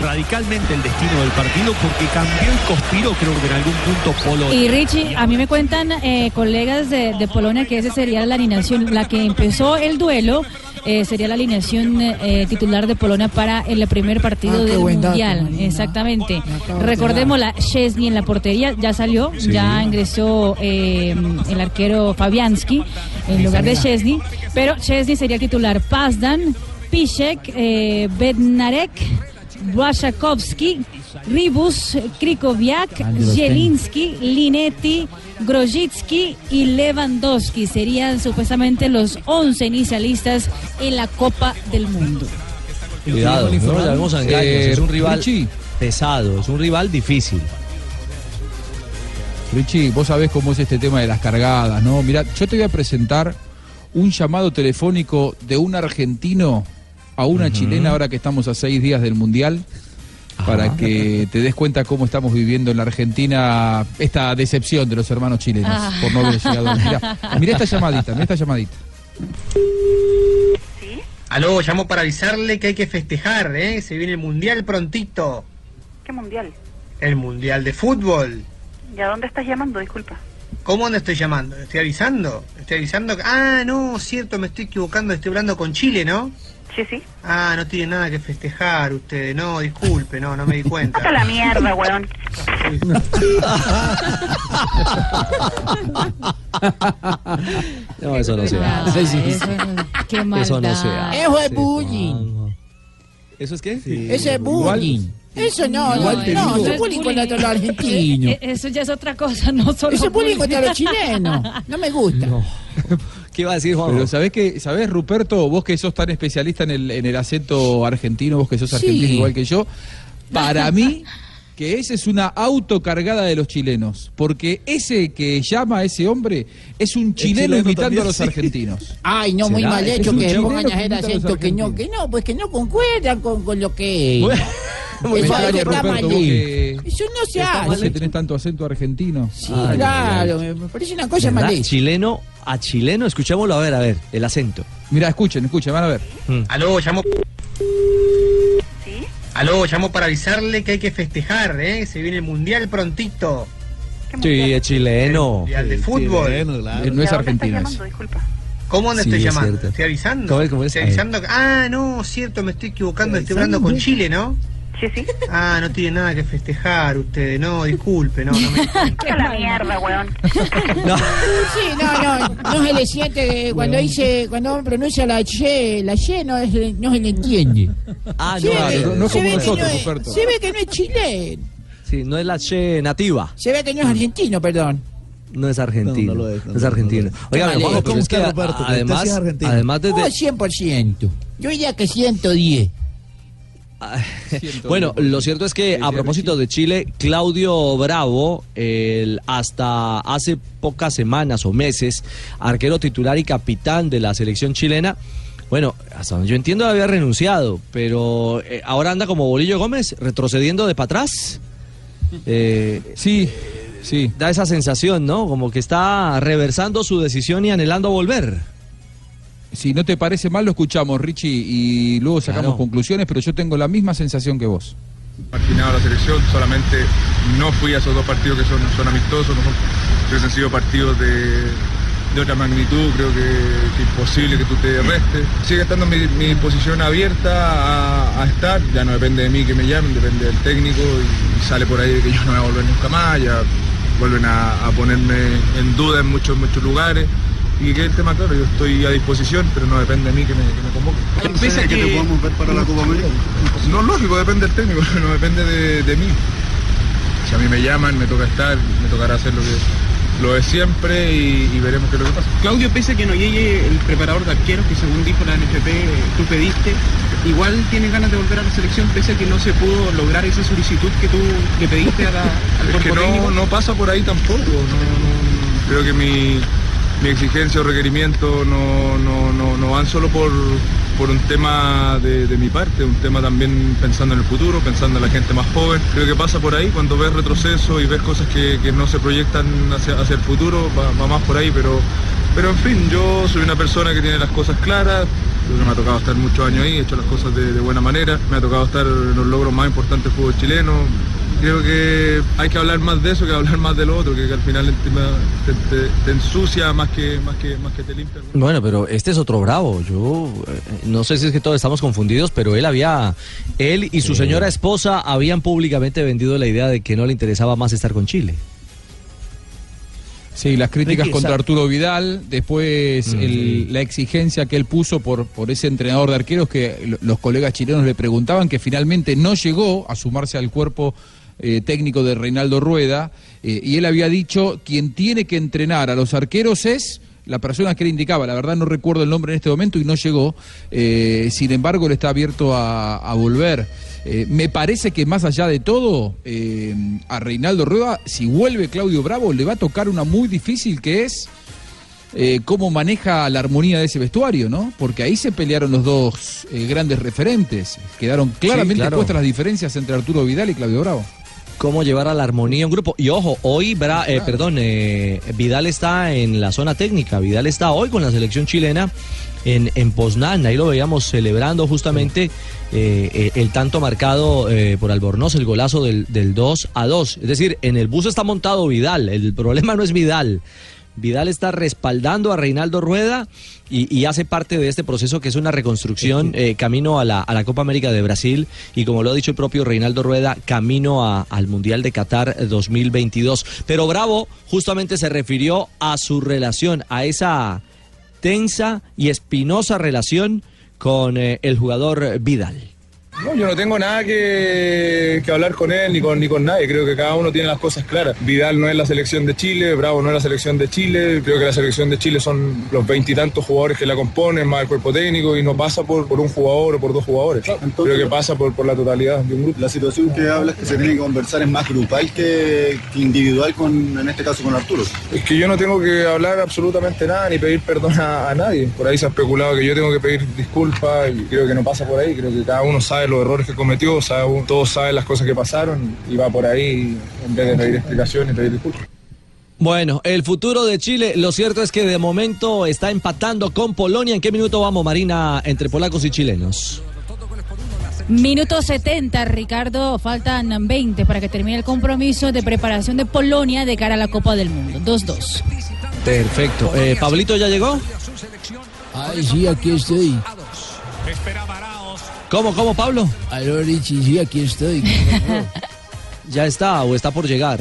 Radicalmente el destino del partido porque cambió y conspiró creo que en algún punto Polonia. Y Richie, a mí me cuentan eh, colegas de, de Polonia que esa sería la alineación, la que empezó el duelo. eh, sería la alineación eh, titular de Polonia para el primer partido Ah, del dato, Mundial. Marina. Exactamente. acabo de Recordemos la Chesney en la portería, ya salió, Sí. ya ingresó eh, el arquero Fabianski en lugar de. Chesney, pero Chesney sería titular. Pazdan, Piszek, eh, Bednarek, Błaszczykowski, Ribus, los Zielinski, Linetti, Grozicki y Lewandowski serían supuestamente los 11 inicialistas en la Copa del Mundo. Cuidado, no nos a engaños, Eh, es un rival Richie. pesado, es un rival difícil. Richie, vos sabés cómo es este tema de las cargadas, ¿no? Mira, yo te voy a presentar un llamado telefónico de un argentino a una chilena ahora que estamos a seis días del Mundial. Para que te des cuenta cómo estamos viviendo en la Argentina esta decepción de los hermanos chilenos Ah. por no haber llegado. <laughs> Mira, mira esta llamadita, mira esta llamadita. Aló, llamo para avisarle que hay que festejar, ¿eh? Se viene el mundial prontito. ¿Qué mundial? El mundial de fútbol. ¿Y a dónde estás llamando? Disculpa. ¿Cómo no estoy llamando? ¿Estoy avisando? ¿Estoy avisando? Ah, no, cierto, me estoy equivocando. Estoy hablando con Chile, ¿no? Sí, sí. Ah, no tiene nada que festejar ustedes. No, disculpe, no, no me di cuenta. Hasta la mierda, weón. <laughs> No, eso no se hace. eso no- qué Eso no maldad. se hace. Eso es bullying. ¿Eso es qué? Ese es bullying. Eso no, No, no, eso no, es eso es bullying contra los argentinos. Eh, eh, Eso ya es otra cosa, no solo Eso es bullying contra los chilenos. No me gusta. <laughs> ¿Qué iba a decir, Juan? Pero ¿sabés que, sabés, Ruperto, vos que sos tan especialista en el, en el acento argentino, vos que sos Sí. argentino igual que yo, para mí que esa es una autocargada de los chilenos, porque ese que llama a ese hombre es un chileno, chileno imitando también, a los sí. argentinos. Ay, no, muy mal Es hecho un que pongan a que hacer que no, argentinos. que no, pues que no concuerdan con, con lo que es. <laughs> Eso Ruperto, mal vos que- Eso no se hace. tenés tanto acento argentino. Sí, claro, me me parece una cosa ¿Verdad? mal hecha. Chileno a chileno, escuchémoslo a ver, a ver, el acento. Mira, escuchen, escuchen, van a ver. Aló, llamo. Aló, llamo para avisarle que hay que festejar, ¿eh? Se viene el mundial prontito. Sí, es chileno. Mundial de fútbol. No es argentino. ¿Cómo dónde Sí, estoy es llamando? cierto. Estoy avisando. ¿Cómo es, cómo es? Estoy avisando. que- Ah, no, cierto, me estoy equivocando. Estoy hablando con Chile, ¿no? Sí, sí. Ah, no tiene nada que festejar ustedes. No, disculpe, no, no me. <laughs> ¡Qué la mierda, weón! <laughs> Sí, no, no, no se le siente cuando dice, cuando uno pronuncia la che, la che no, es- no se le entiende. Ah, Se no, ve no, no se como nosotros, no es- Ruperto. Se ve que no es chileno. Sí, no es la che nativa, Se ve que no es argentino, perdón. no es argentino. No, No, no lo es, no, es no, argentino. no es. Oiga, hecho. pero es que ¿Cómo está, Roberto? Además, es además desde, Oh, 100%. Yo diría que 110. <laughs> Bueno, lo cierto es que a propósito de Chile, Claudio Bravo, el hasta hace pocas semanas o meses, arquero titular y capitán de la selección chilena, bueno, hasta donde yo entiendo había renunciado, pero eh, ahora anda como Bolillo Gómez, retrocediendo de para atrás. Eh, sí, sí. Da esa sensación, ¿no? Como que está reversando su decisión y anhelando volver. Si no te parece mal, lo escuchamos, Richie, y luego sacamos Claro. conclusiones, pero yo tengo la misma sensación que vos. marginado la selección, solamente no fui a esos dos partidos que son, son amistosos, no son, hubiesen sido partidos de, de otra magnitud, creo que, que imposible que tú te restes. Sigue estando mi, mi posición abierta a, a estar, ya no depende de mí que me llamen, depende del técnico y, sale por ahí de que yo no voy a volver nunca más, ya vuelven a, a ponerme en duda en muchos, muchos lugares. Y que el tema, claro, yo estoy a disposición, pero no depende de mí que me, que me convoquen. Pese a que te podamos ver para la Copa América. No, lógico, depende del técnico, <laughs> no depende de, de mí. Si a mí me llaman, me toca estar, me tocará hacer lo que lo de siempre y, y veremos qué es lo que pasa. Claudio, pese a que no llegue el preparador de arqueros, que según dijo la NFP tú pediste, igual tienes ganas de volver a la selección, pese a que no se pudo lograr esa solicitud que tú le pediste a la, al Es que técnico. no, no pasa por ahí tampoco. no- no- creo que mi, mi exigencia o requerimiento no, no, no, no van solo por, por un tema de, de mi parte, un tema también pensando en el futuro, pensando en la gente más joven. Creo que pasa por ahí cuando ves retroceso y ves cosas que, que no se proyectan hacia, hacia el futuro, va, más por ahí, pero, pero en fin, yo soy una persona que tiene las cosas claras. Me ha tocado estar muchos años ahí, he hecho las cosas de, de buena manera. Me ha tocado estar en los logros más importantes del fútbol chileno. Creo que hay que hablar más de eso que hablar más de lo otro, que, que al final el tema te, te- te ensucia más que, más, que, más que te limpia. Bueno, pero este es otro bravo. Yo eh, no sé si es que todos estamos confundidos, pero él había, él y su señora esposa habían públicamente vendido la idea de que no le interesaba más estar con Chile. Sí, las críticas Ricky, contra Arturo Vidal, después el- la exigencia que él puso por, por ese entrenador de arqueros que lo- los colegas chilenos le preguntaban, que finalmente no llegó a sumarse al cuerpo eh, técnico de Reinaldo Rueda, eh, y él había dicho, quien tiene que entrenar a los arqueros es la persona que él indicaba, la verdad no recuerdo el nombre en este momento y no llegó, eh, sin embargo él está abierto a, a volver. Eh, me parece que más allá de todo, eh, a Reinaldo Rueda, si vuelve Claudio Bravo, le va a tocar una muy difícil que es cómo maneja la armonía de ese vestuario, ¿no? Porque ahí se pelearon los dos grandes referentes. Quedaron claramente claro. puestas las diferencias entre Arturo Vidal y Claudio Bravo. Cómo llevar a la armonía un grupo. Y ojo, hoy, eh, perdón, eh, Vidal está en la zona técnica. Vidal está hoy con la selección chilena en, en Poznan. Ahí lo veíamos celebrando justamente eh, eh, el tanto marcado por Albornoz, el golazo del, del 2 a 2. Es decir, en el bus está montado Vidal. El problema no es Vidal. Vidal está respaldando a Reinaldo Rueda y, y hace parte de este proceso que es una reconstrucción eh, camino a la, a la Copa América de Brasil y como lo ha dicho el propio Reinaldo Rueda, camino a- al Mundial de Qatar 2022. Pero Bravo justamente se refirió a su relación, a esa tensa y espinosa relación con eh, el jugador Vidal. No, yo no tengo nada que, que hablar con él ni con, ni con nadie. Creo que cada uno tiene las cosas claras. Vidal no es la selección de Chile, Bravo no es la selección de Chile. Creo que la selección de Chile son los veintitantos jugadores que la componen, más el cuerpo técnico, y no pasa por, por un jugador o por dos jugadores. Creo que pasa por, por la totalidad de un grupo. La situación que hablas que se tiene que conversar es más grupal que, que individual, con, en este caso con Arturo. Es que yo no tengo que hablar absolutamente nada ni pedir perdón a, a nadie. Por ahí se ha especulado que yo tengo que pedir disculpas y creo que no pasa por ahí. Creo que cada uno sabe los errores que cometió, sabe- todos saben las cosas que pasaron y va por ahí en vez de pedir explicaciones pedir disculpas. Bueno, el futuro de Chile, lo cierto es que de momento está empatando con Polonia. ¿En qué minuto vamos, Marina, entre polacos y chilenos? Minuto 70, Ricardo, faltan 20 para que termine el compromiso de preparación de Polonia de cara a la Copa del Mundo. 2-2. Perfecto. Eh, ¿Pablito ya llegó? Ay, sí, aquí estoy. ¿Cómo, cómo, Pablo? Aló, Richie, sí, aquí estoy. <laughs> ¿Ya está o está por llegar?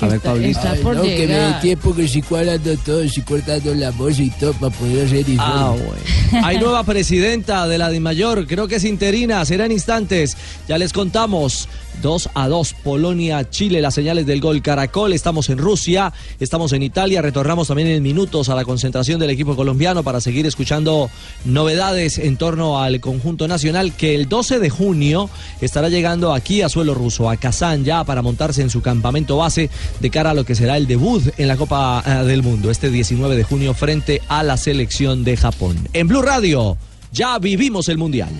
A ver, Pablito. Ay, no, que me dé tiempo que estoy cuadrando todo, estoy cortando la voz y todo para poder hacer informe. Ah, bueno. Hay nueva presidenta de la DIMAYOR, creo que es interina, será en instantes. Ya les contamos. 2 a 2, Polonia, Chile, las señales del gol Caracol. Estamos en Rusia, estamos en Italia. Retornamos también en minutos a la concentración del equipo colombiano para seguir escuchando novedades en torno al conjunto nacional que el 12 de junio estará llegando aquí a suelo ruso, a Kazán, ya para montarse en su campamento base de cara a lo que será el debut en la Copa eh, del Mundo este 19 de junio frente a la selección de Japón. En Blue Radio, ya vivimos el Mundial.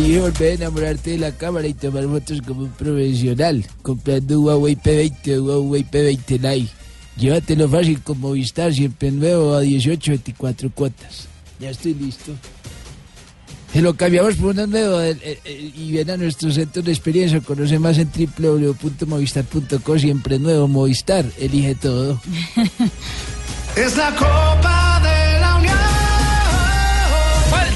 Elige volver a enamorarte de la cámara y tomar fotos como un profesional, comprando Huawei P20 o Huawei P20 Lite. Llévatelo fácil con Movistar, siempre nuevo a 18, 24 cuotas. Ya estoy listo. Se lo cambiamos por uno nuevo eh, eh, y ven a nuestro centro de experiencia. Conoce más en www.movistar.co. Siempre nuevo Movistar. Elige todo. <laughs> Es la Copa de.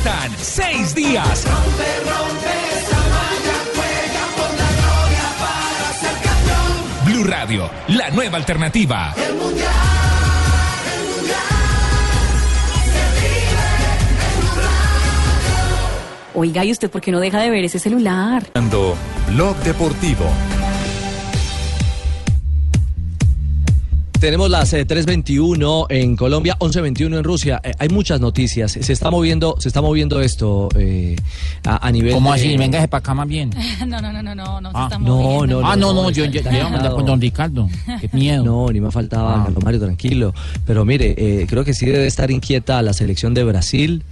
Faltan seis días. Rompe, rompe esa malla, juega por la gloria para ser campeón. Blue Radio, la nueva alternativa. El mundial, el mundial. Oiga, ¿y usted por qué no deja de ver ese celular? Blog Deportivo. Tenemos las eh, 3.21 en Colombia, 11.21 en Rusia. Eh, hay muchas noticias. Se está moviendo, se está moviendo esto eh, a, a nivel. ¿Cómo de- así? Véngase para acá más bien. <laughs> No, no, no, no, no, no se Ah, está No, moviendo. no, Ah, no, no, está- yo- yo- está yo iba a mandar con don Ricardo. Qué miedo. <laughs> No, ni me faltaba, Carlos Mario, tranquilo. Pero mire, eh, creo que sí debe estar inquieta la selección de Brasil.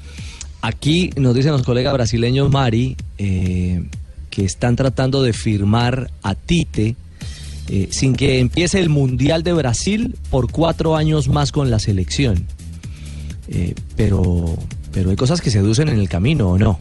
Aquí nos dicen los colegas brasileños, Mari, eh, que están tratando de firmar a Tite eh, sin que empiece el Mundial de Brasil por cuatro años más con la selección. Eh, pero, pero hay cosas que se aducen en el camino, ¿o no?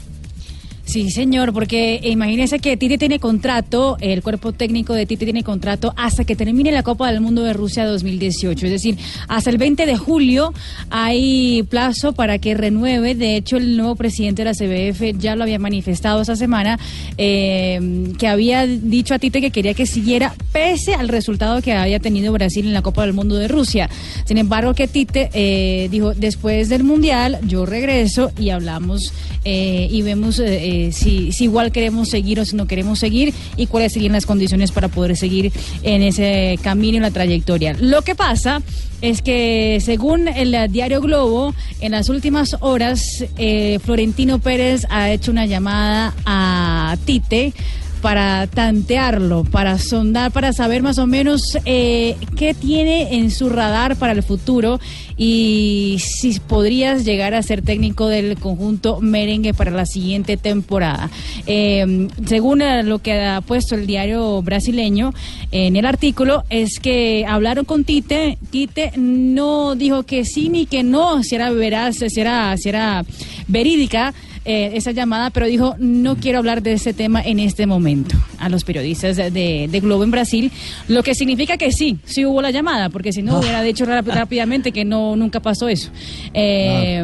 Sí, señor, porque imagínese que Tite tiene contrato, el cuerpo técnico de Tite tiene contrato hasta que termine la Copa del Mundo de Rusia 2018. Es decir, hasta el 20 de julio hay plazo para que renueve. De hecho, el nuevo presidente de la CBF ya lo había manifestado esta semana, eh, que había dicho a Tite que quería que siguiera pese al resultado que había tenido Brasil en la Copa del Mundo de Rusia. Sin embargo, que Tite eh, dijo, después del Mundial yo regreso y hablamos eh, y vemos eh, si, si igual queremos seguir o si no queremos seguir y cuáles serían las condiciones para poder seguir en ese camino en la trayectoria. Lo que pasa es que según el diario Globo, en las últimas horas, eh, Florentino Pérez ha hecho una llamada a Tite para tantearlo, para sondar, para saber más o menos eh, qué tiene en su radar para el futuro y si podrías llegar a ser técnico del conjunto merengue para la siguiente temporada. Eh, según lo que ha puesto el diario brasileño en el artículo, es que hablaron con Tite, Tite no dijo que sí ni que no, si era veraz, si era, si era verídica eh, esa llamada, pero dijo no quiero hablar de ese tema en este momento a los periodistas de, de Globo en Brasil, lo que significa que sí, sí hubo la llamada, porque si no hubiera dicho <laughs> rápidamente que no nunca pasó eso. Eh,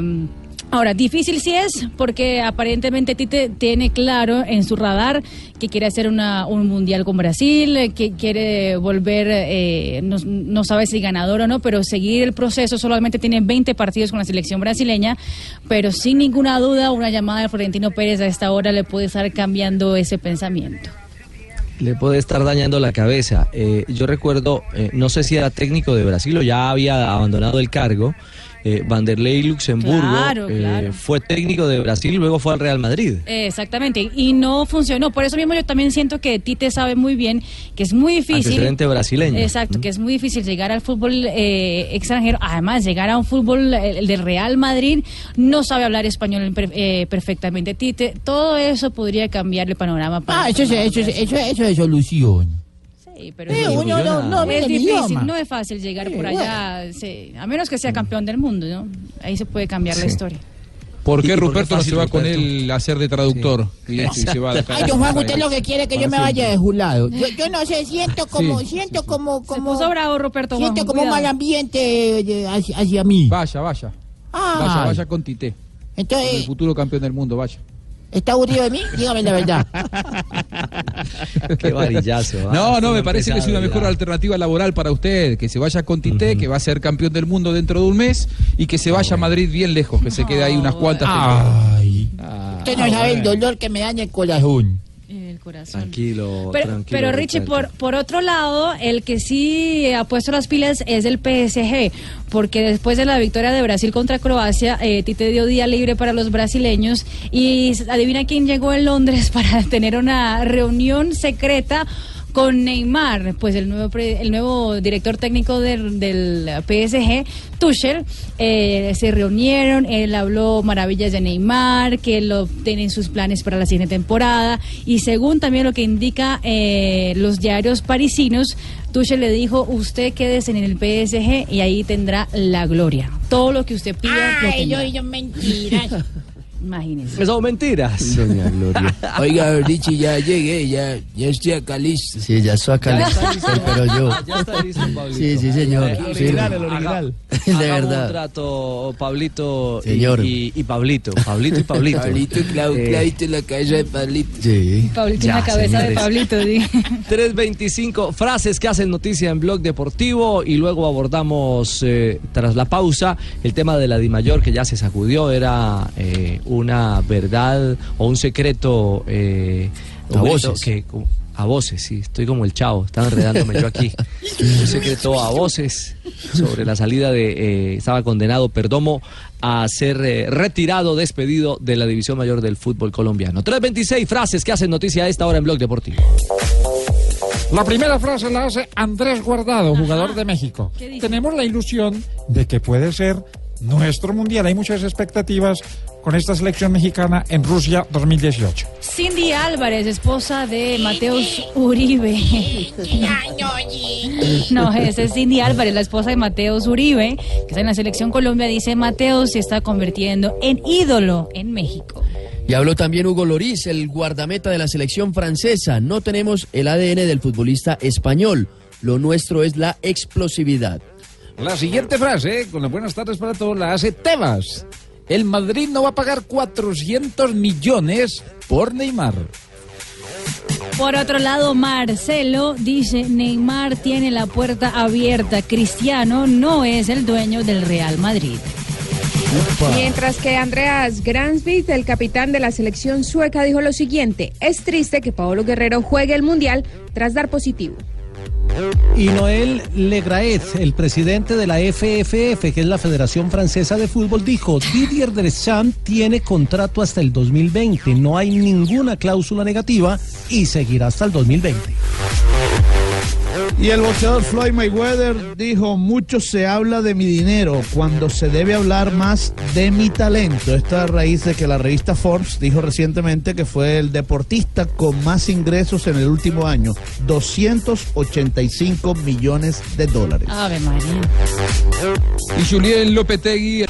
Ahora, difícil sí es, porque aparentemente Tite tiene claro en su radar que quiere hacer una, un mundial con Brasil, que quiere volver, eh, no, no sabe si ganador o no, pero seguir el proceso. Solamente tiene 20 partidos con la selección brasileña, pero sin ninguna duda, una llamada de Florentino Pérez a esta hora le puede estar cambiando ese pensamiento. le puede estar dañando la cabeza. Eh, yo recuerdo, eh, no sé si era técnico de Brasil o ya había abandonado el cargo, eh, Vanderlei Luxemburgo Claro, eh, claro. fue técnico de Brasil y luego fue al Real Madrid. Exactamente, y no funcionó. Por eso mismo yo también siento que Tite sabe muy bien que es muy difícil. Antecedente brasileño. Exacto, que es muy difícil llegar al fútbol eh, extranjero. Además, llegar a un fútbol eh, el del Real Madrid no sabe hablar español eh, perfectamente. Tite, todo eso podría cambiar el panorama. Para Ah, eso es, eso es, eso es, eso es solución. Sí, pero es, uno no- no es difícil, idioma. no es fácil llegar Sí, por allá, sí, a menos que sea campeón del mundo, ¿no? Ahí se puede cambiar la historia. ¿Por ¿Y qué Ruperto no se va con Ruperto? él a hacer de traductor? Y, y se va Ay, don Juan, usted lo que quiere es que yo me vaya de julado. Yo, yo no sé, siento como, siento como, como. puso bravo, Roberto Siento Juan, como un cuidado. mal ambiente eh, hacia, hacia mí. Vaya, vaya. Ah. Vaya, vaya con Tite. Entonces- Con el futuro campeón del mundo, vaya. ¿Está aburrido de mí? Dígame la verdad. <laughs> Qué varillazo. ¿ah? No, no, me parece que es una mejor alternativa laboral para usted, que se vaya con Tite, que va a ser campeón del mundo dentro de un mes y que se vaya a Madrid bien lejos, que se quede ahí unas cuantas temporadas. Ay. Usted no sabe el dolor que me daña el corazón. Corazón. Tranquilo, Pero, tranquilo. pero Richie, por, por otro lado, el que sí ha puesto las pilas es el PSG, porque después de la victoria de Brasil contra Croacia, eh, Tite dio día libre para los brasileños y adivina quién llegó en Londres <laughs> para tener una reunión secreta con Neymar, pues el nuevo pre- el nuevo director técnico del, del PSG, Tuchel, eh, se reunieron, él habló maravillas de Neymar, que lo tienen sus planes para la siguiente temporada y según también lo que indica eh, los diarios parisinos, Tuchel le dijo, usted quédese en el PSG y ahí tendrá la gloria. Todo lo que usted pida lo Ay, yo, tendrá. yo mentiras. Imagínese. Son mentiras. Doña Gloria. <laughs> Oiga, Richie, ya llegué, ya, ya estoy acá listo. Sí, ya estoy acá Ya listo. está listo. Sí, pero yo. Ya está listo, Pablito. Sí, sí, señor. El Sí. original, el original. <laughs> Haga- De verdad. un trato, Pablito y- Señor. Y, y Pablito. Pablito y Pablito. Pablito, Clau, Eh, Clavito en la cabeza de Pablito. Sí. Pablito en Ya, la cabeza de señores. Pablito. di. <laughs> 325 frases que hacen noticia en Blog Deportivo y luego abordamos eh, tras la pausa el tema de la Dimayor que ya se sacudió, era eh, una verdad o un secreto eh, A voces. que a voces, sí, estoy como el chavo, estaba enredándome yo aquí. <laughs> Un secreto a voces sobre la salida de, eh, estaba condenado Perdomo a ser eh, retirado, despedido de la División Mayor del Fútbol Colombiano. 326 frases que hacen noticia a esta hora en Blog Deportivo. La primera frase la hace Andrés Guardado, jugador de México. Tenemos la ilusión de que puede ser nuestro mundial. Hay muchas expectativas con esta selección mexicana en Rusia 2018. Cindy Álvarez, esposa de Mateus Uribe. No, esa es Cindy Álvarez, la esposa de Mateus Uribe, que está en la selección Colombia. Dice, Mateus se está convirtiendo en ídolo en México. Y habló también Hugo Loris, el guardameta de la selección francesa. No tenemos el ADN del futbolista español. Lo nuestro es la explosividad. La siguiente frase, con las buenas tardes para todos, la hace Tebas. El Madrid no va a pagar 400 millones por Neymar. Por otro lado, Marcelo dice, Neymar tiene la puerta abierta. Cristiano no es el dueño del Real Madrid. Mientras que Andreas Gransvik, el capitán de la selección sueca, dijo lo siguiente: Es triste que Paolo Guerrero juegue el mundial tras dar positivo. Y Noel Legraet, el presidente de la FFF, que es la Federación Francesa de Fútbol, dijo, Didier Deschamps tiene contrato hasta el 2020, no hay ninguna cláusula negativa y seguirá hasta el 2020. Y el boxeador Floyd Mayweather dijo, mucho se habla de mi dinero cuando se debe hablar más de mi talento. Esta a raíz de que la revista Forbes dijo recientemente que fue el deportista con más ingresos en el último año, 285 millones de dólares. Ave María. Y Julien Lopetegui.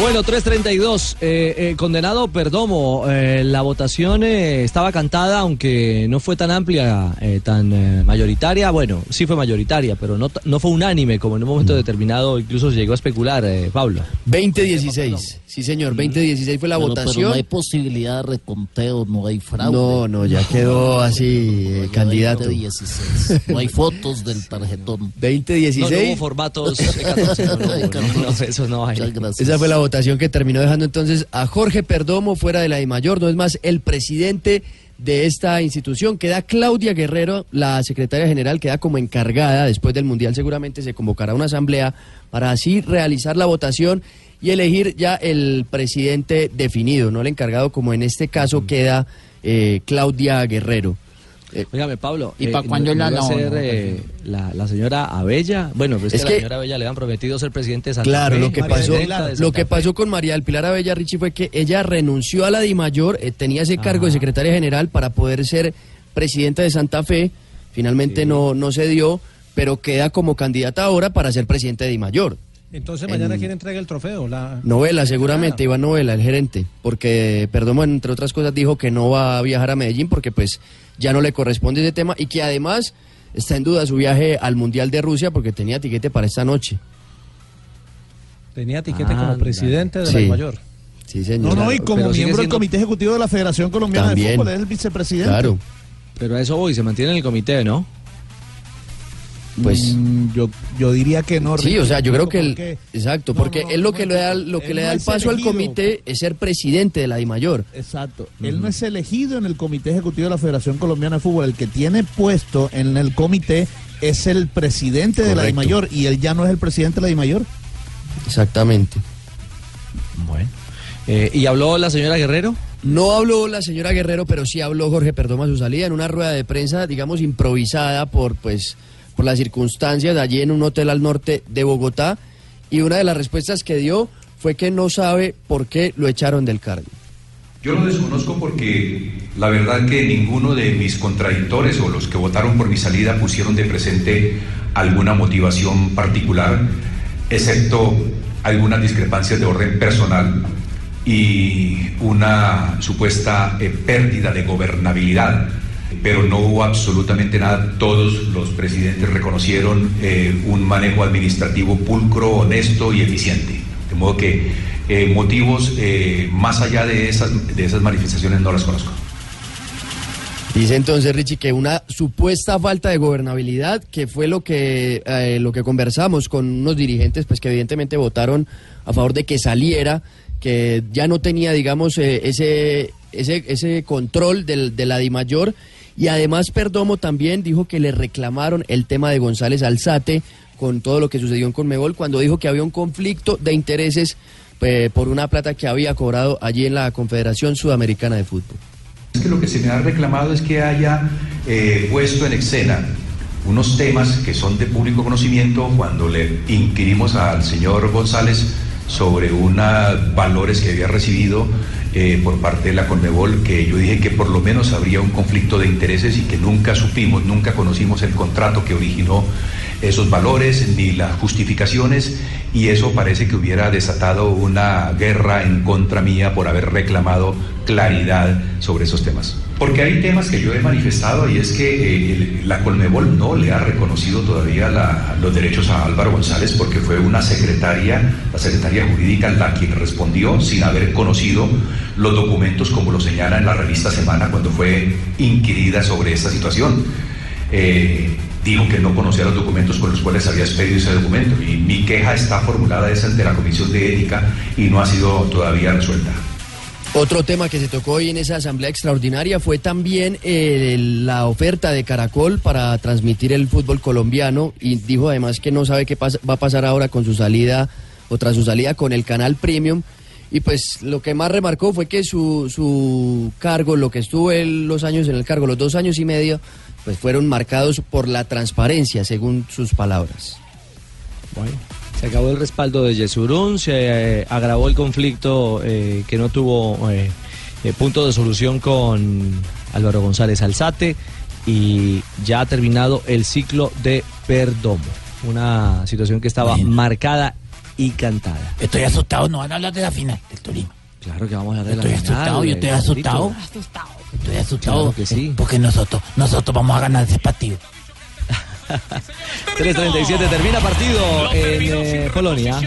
Bueno, 332, eh, eh, condenado Perdomo, eh, la votación eh, estaba cantada, aunque no fue tan amplia, eh, tan eh, mayoritaria, bueno, sí fue mayoritaria, pero no, no fue unánime, como en un momento determinado incluso se llegó a especular, eh, Pablo. 2016. Sí, señor, 2016 fue la Pero- pero votación. no hay posibilidad de reconteo, no hay fraude. No, no, ya quedó así eh, candidato. 2016. No hay fotos del tarjetón. <laughs> 2016. No, no hubo formatos eh, 14, no, no, <laughs> eso no hay. Esa fue la votación que terminó dejando entonces a Jorge Perdomo fuera de la de mayor. No es más el presidente de esta institución. Queda Claudia Guerrero, la secretaria general, queda como encargada. Después del Mundial seguramente se convocará una asamblea para así realizar la votación y elegir ya el presidente definido, no el encargado como en este caso queda eh, Claudia Guerrero. Eh, Pablo. ¿Y pa' cuándo ¿no la- iba a no, ser, no, eh, la, la señora Abella? Bueno, pues es que, a la señora Abella le han prometido ser presidente de Santa Claro, Fe, lo que pasó, lo que pasó con María del Pilar Abella Richie fue que ella renunció a la Di Mayor, eh, tenía ese cargo de secretaria general para poder ser presidenta de Santa Fe. Finalmente no, no se dio, pero queda como candidata ahora para ser presidente de Di Mayor. Entonces mañana En- quién entrega el trofeo, la Novela, seguramente, Iván Novela, el gerente, porque Perdomo, entre otras cosas, dijo que no va a viajar a Medellín porque pues ya no le corresponde ese tema y que además está en duda su viaje al Mundial de Rusia porque tenía tiquete para esta noche. tenía tiquete como presidente de Sí. la mayor. Sí, señor. No, no, y como Pero miembro del Comité Ejecutivo de la Federación Colombiana También. de Fútbol, es el vicepresidente. Pero a eso voy, se mantiene en el comité, ¿no? Pues Mm, yo, yo diría que no. Sí, o sea, yo creo que el, porque- exacto, porque él lo que le da lo que él le da no el paso al comité es ser presidente de la DIMAYOR. Exacto. Él no es elegido en el Comité Ejecutivo de la Federación Colombiana de Fútbol. El que tiene puesto en el comité es el presidente de la. DIMAYOR y él ya no es el presidente de la DIMAYOR. Exactamente. Bueno. Eh, ¿Y habló la señora Guerrero? No habló la señora Guerrero, pero sí habló Jorge Perdoma a su salida en una rueda de prensa, digamos, improvisada por, pues, por las circunstancias allí en un hotel al norte de Bogotá. Y una de las respuestas que dio fue que no sabe por qué lo echaron del cargo. Yo lo desconozco porque la verdad que ninguno de mis contradictores o los que votaron por mi salida pusieron de presente alguna motivación particular, excepto algunas discrepancias de orden personal y una supuesta eh, pérdida de gobernabilidad. Pero no hubo absolutamente nada. Todos los presidentes reconocieron eh, un manejo administrativo pulcro, honesto y eficiente. De modo que eh, motivos eh, más allá de esas, de esas manifestaciones no las conozco. Dice entonces Richie que una supuesta falta de gobernabilidad, que fue lo que lo que conversamos con unos dirigentes, pues que evidentemente votaron a favor de que saliera, que ya no tenía, digamos, ese ese ese control del, de la DIMAYOR y además Perdomo también dijo que le reclamaron el tema de González Alzate con todo lo que sucedió en Conmebol cuando dijo que había un conflicto de intereses eh, por una plata que había cobrado allí en la Confederación Sudamericana de Fútbol. Es que lo que se me ha reclamado es que haya eh, puesto en escena unos temas que son de público conocimiento cuando le inquirimos al señor González sobre unos valores que había recibido eh, por parte de la Conmebol, que yo dije que por lo menos habría un conflicto de intereses y que nunca supimos, nunca conocimos el contrato que originó esos valores ni las justificaciones y eso parece que hubiera desatado una guerra en contra mía por haber reclamado claridad sobre esos temas. Porque hay temas que yo he manifestado y es que eh, la Colmebol no le ha reconocido todavía los derechos a Álvaro González porque fue una secretaria, la secretaria jurídica, la quien respondió sin haber conocido los documentos como lo señala en la revista Semana cuando fue inquirida sobre esta situación. Eh, dijo que no conocía los documentos con los cuales había expedido ese documento y mi queja está formulada es ante la Comisión de Ética y no ha sido todavía resuelta. Otro tema que se tocó hoy en esa asamblea extraordinaria fue también eh, la oferta de Caracol para transmitir el fútbol colombiano y dijo además que no sabe qué va a pasar ahora con su salida o tras su salida con el canal Premium. Y pues lo que más remarcó fue que su, su cargo, lo que estuvo él los años en el cargo, los dos años y medio, pues fueron marcados por la transparencia, según sus palabras. Bueno, se acabó el respaldo de Yesurún, se eh, agravó el conflicto eh, que no tuvo eh, eh, punto de solución con Álvaro González Alzate y ya ha terminado el ciclo de Perdomo. Una situación que estaba marcada y cantada. Estoy asustado, no van a hablar de la final del Tolima. Claro que vamos a la Estoy asustado, yo estoy asustado. Estoy asustado. Claro que sí. Porque nosotros, nosotros vamos a ganar ese partido. <laughs> 3.37 termina partido en eh, Polonia.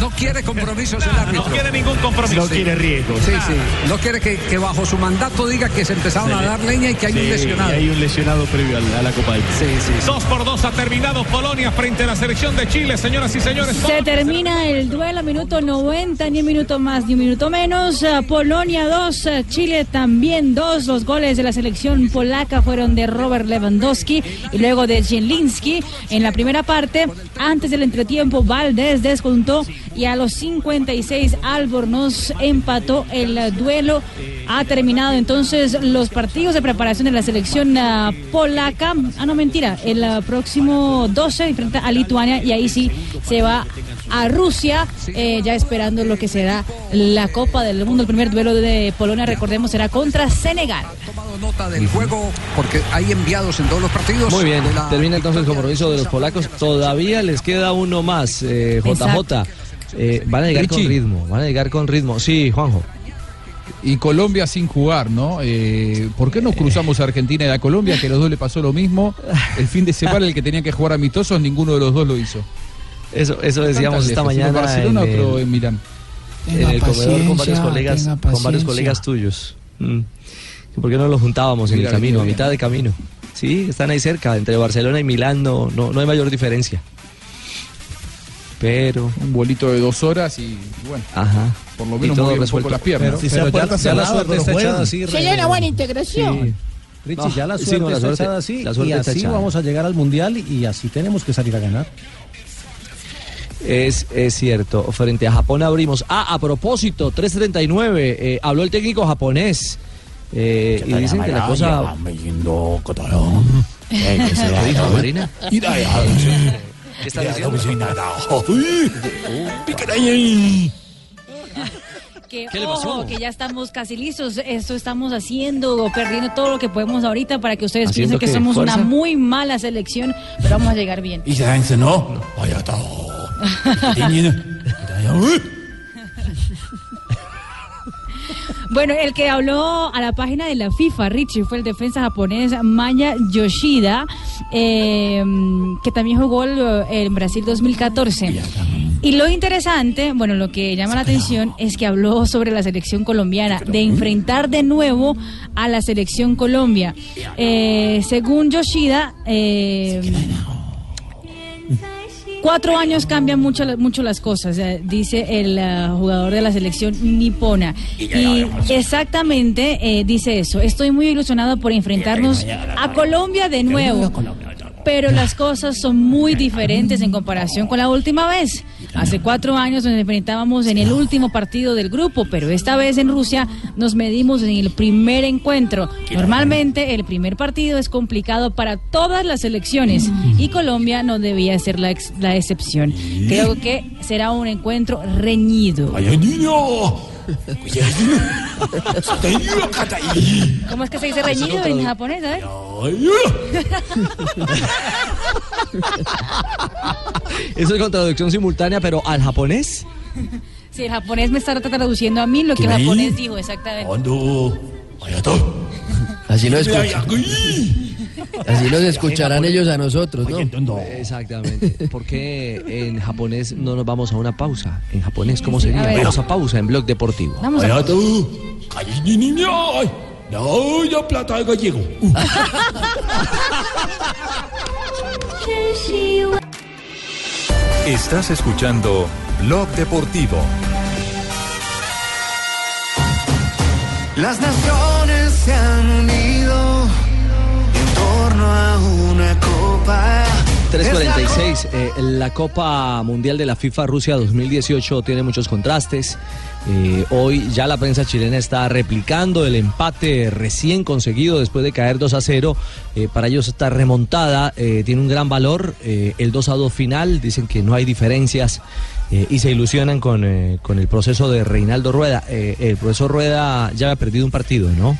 No quiere compromisos el árbitro. No quiere ningún compromiso. No quiere riesgo. Sí, sí. No quiere que, que bajo su mandato diga que se empezaron a dar leña y que hay un lesionado. hay un lesionado previo a la, a la Copa del Sí, sí. Dos por dos ha terminado Polonia frente a la selección de Chile, señoras y señores. Se termina el duelo, minuto 90, ni un minuto más, ni un minuto menos. Eh, Polonia 2, Chile también 2. Los goles de la selección polaca fueron de Robert Lewandowski y luego de Zielinski. En la primera parte, antes del entretiempo, Valdés descontó y a los 56 Albornoz empató el eh, duelo. Ha terminado entonces los partidos de preparación de la selección ah, polaca. Ah, no, mentira. El ah, próximo 12 enfrenta a Lituania y ahí sí se va a Rusia, eh, ya esperando lo que será la Copa del Mundo. El primer duelo de Polonia, recordemos, será contra Senegal. Nota del juego porque hay enviados en todos los partidos. Muy bien, termina entonces el compromiso de los polacos. Todavía les queda uno más, eh, JJ. Exacto. Eh, van a llegar con ritmo, van a llegar con ritmo. Sí, Juanjo. Y Colombia sin jugar, ¿no? Eh, ¿Por qué no cruzamos a Argentina y a Colombia, que a los dos le pasó lo mismo? El fin de semana el que tenía que jugar amistosos, ninguno de los dos lo hizo. Eso, eso decíamos esta ¿En mañana Barcelona en otro el- en Milán? en el comedor con varios colegas, con varios colegas tuyos. Mm. ¿Por qué no los juntábamos en el camino, a mitad de camino? Sí, están ahí cerca, entre Barcelona y Milán no, no, no hay mayor diferencia. Pero. Un vuelito de dos horas y bueno. Ajá. Por lo menos mueve un poco las piernas. Pero- pero ya- ya la suerte está echada así, Sería una buena integración. Richie, ya la Sí, suerte no, la está echada así la suerte y está así echada. vamos a llegar al Mundial y así tenemos que salir a ganar. Es, es cierto, frente a Japón abrimos. Ah, a propósito, 339, eh, habló el técnico japonés. eh, y dicen que la cosa. Que ¿Qué le pasó? ojo, que ya estamos casi listos. Esto estamos haciendo, perdiendo todo lo que podemos ahorita para que ustedes ¿Haciendo piensen que somos ¿Fuerza? una muy mala selección, pero vamos a llegar bien. Y se dice, no, vaya <laughs> Bueno, el que habló a la página de la FIFA, Richie, fue el defensa japonés Maya Yoshida, eh, que también jugó en Brasil 2014. Y lo interesante, bueno, lo que llama la atención es que habló sobre la selección colombiana, de enfrentar de nuevo a la selección Colombia. Eh, según Yoshida, eh, Cuatro años cambian mucho, mucho las cosas, eh, dice el eh, jugador de la selección nipona. Y exactamente eh, dice eso. Estoy muy ilusionado por enfrentarnos a Colombia de nuevo. Pero las cosas son muy diferentes en comparación con la última vez. Hace cuatro años nos enfrentábamos en el último partido del grupo, pero esta vez en Rusia nos medimos en el primer encuentro. Normalmente el primer partido es complicado para todas las selecciones y Colombia no debía ser la, la excepción. Creo que será un encuentro reñido. ¡Vaya niño! ¿Cómo es que se dice reñido en japonés? A ver. Eso es con traducción simultánea, pero al japonés. Sí, el japonés me está traduciendo a mí lo que el japonés dijo, exactamente. Así lo escuchan. Así los escucharán ellos a nosotros, ¿no? Exactamente. Porque en japonés no nos vamos a una pausa. En japonés, ¿cómo Sí, a sería? ver. Vamos a pausa en Blog Deportivo. Vamos a Vaya tú. Ay, niño. No, ya plata de gallego. Estás escuchando Blog Deportivo. Las naciones se han unido torno a una copa. 346, eh, la Copa Mundial de la FIFA Rusia 2018 tiene muchos contrastes. Eh, hoy ya la prensa chilena está replicando el empate recién conseguido después de caer 2 a 0. Eh, para ellos esta remontada tiene un gran valor. El 2 a 2 final, dicen que no hay diferencias y se ilusionan con, con el proceso de Reinaldo Rueda. El profesor Rueda ya había perdido un partido, ¿no?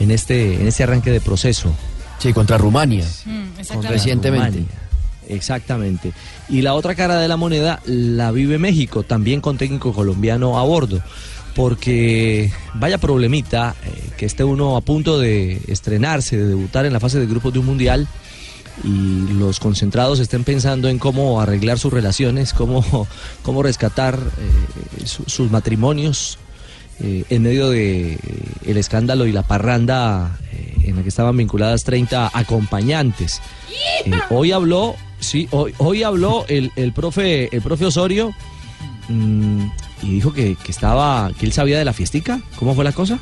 En este, en este arranque de proceso. Sí, contra Rumania. Contra Recientemente. Rumania. Exactamente. Y la otra cara de la moneda la vive México, también con técnico colombiano a bordo. Porque vaya problemita eh, que esté uno a punto de estrenarse, de debutar en la fase de grupos de un mundial y los concentrados estén pensando en cómo arreglar sus relaciones, cómo, <laughs> cómo rescatar eh, su- sus matrimonios eh, en medio de eh, el escándalo y la parranda eh, en la que estaban vinculadas 30 acompañantes. Hoy habló, sí, hoy, hoy habló el, el profe, el profe Osorio mm, y dijo que, que estaba, que él sabía de la fiestica. ¿Cómo fue la cosa?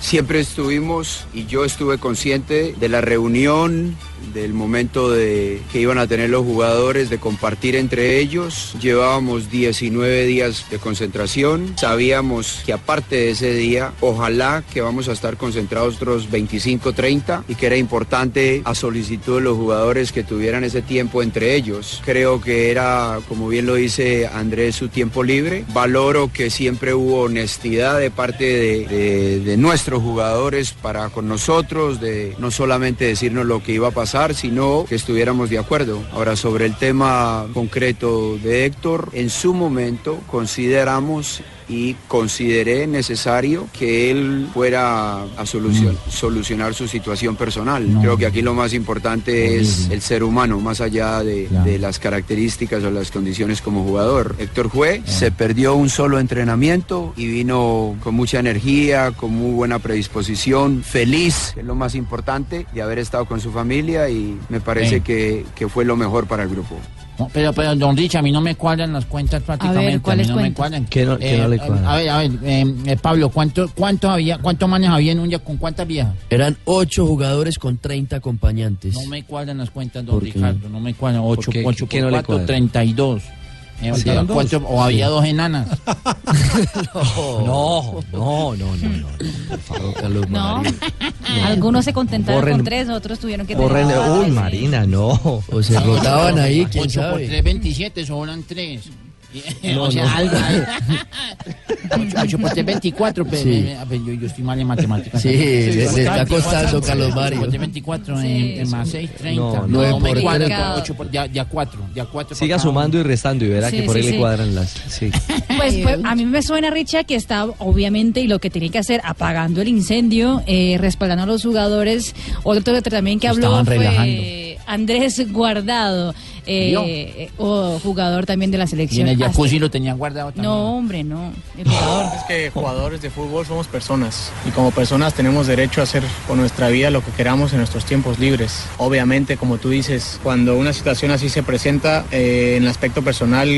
Siempre estuvimos y yo estuve consciente de la reunión, del momento de, que iban a tener los jugadores, de compartir entre ellos. Llevábamos 19 días de concentración. Sabíamos que aparte de ese día, ojalá que vamos a estar concentrados otros 25, 30 y que era importante a solicitud de los jugadores que tuvieran ese tiempo entre ellos. Creo que era, como bien lo dice Andrés, su tiempo libre. Valoro que siempre hubo honestidad de parte de, de- de nuestros jugadores para con nosotros, de no solamente decirnos lo que iba a pasar, sino que estuviéramos de acuerdo. Ahora, sobre el tema concreto de Héctor, en su momento consideramos y consideré necesario que él fuera a solucion- solucionar su situación personal. Creo que aquí lo más importante es el ser humano, más allá de, de las características o las condiciones como jugador. Héctor fue, se perdió un solo entrenamiento y vino con mucha energía, con muy buena predisposición, feliz, que es lo más importante, de haber estado con su familia y me parece que, que fue lo mejor para el grupo. No, pero, pero, don Rich, a mí no me cuadran las cuentas prácticamente. ¿cuáles a mí no me cuentas? cuadran. ¿Qué no- qué no le cuadran? A ver, a ver, eh, eh, Pablo, ¿cuánto, cuánto había, cuántos manes había en un día con cuántas viejas? Eran ocho jugadores con 30 acompañañantes. No me cuadran las cuentas, don ¿Por? Ricardo, no me cuadran. 8, qué? 8 ¿Qué por no le 4, cuadra? 32. Sí. ¿había cuatro- o había Sí. dos enanas. <laughs> No, no, no, no, no. Por favor, Carlos No. María. <laughs> Algunos se contentaron Borren- con tres, otros tuvieron que Borren- tener. Uy, Marina, no. O se rotaban ahí, quién 8 por sabe. 3, 27, sobran 3. <laughs> No, o sea, no. algo. 8, por 3, 24. Pero, Sí. eh, a ver, yo, yo estoy mal en matemáticas. Sí, está costando, Carlos Mario. 8 por 24, Sí. más 6, 30. No, No, nueve me por ya, ya 4. Ya 4 Siga sumando y restando y verá Sí, que por sí, ahí sí. le cuadran las. Sí. <laughs> Pues, pues, a mí me suena, Richa, que está obviamente y lo que tiene que hacer apagando el incendio, eh, respaldando a los jugadores. Otro que también que habló Estaban fue relajando. Andrés Guardado, eh, eh, o jugador también de la Y en selección. el jacuzzi Hasta- lo tenían guardado también. No, hombre, no. El jugador. Es que jugadores de fútbol somos personas y como personas tenemos derecho a hacer con nuestra vida lo que queramos en nuestros tiempos libres. Obviamente, como tú dices, cuando una situación así se presenta, eh, en el aspecto personal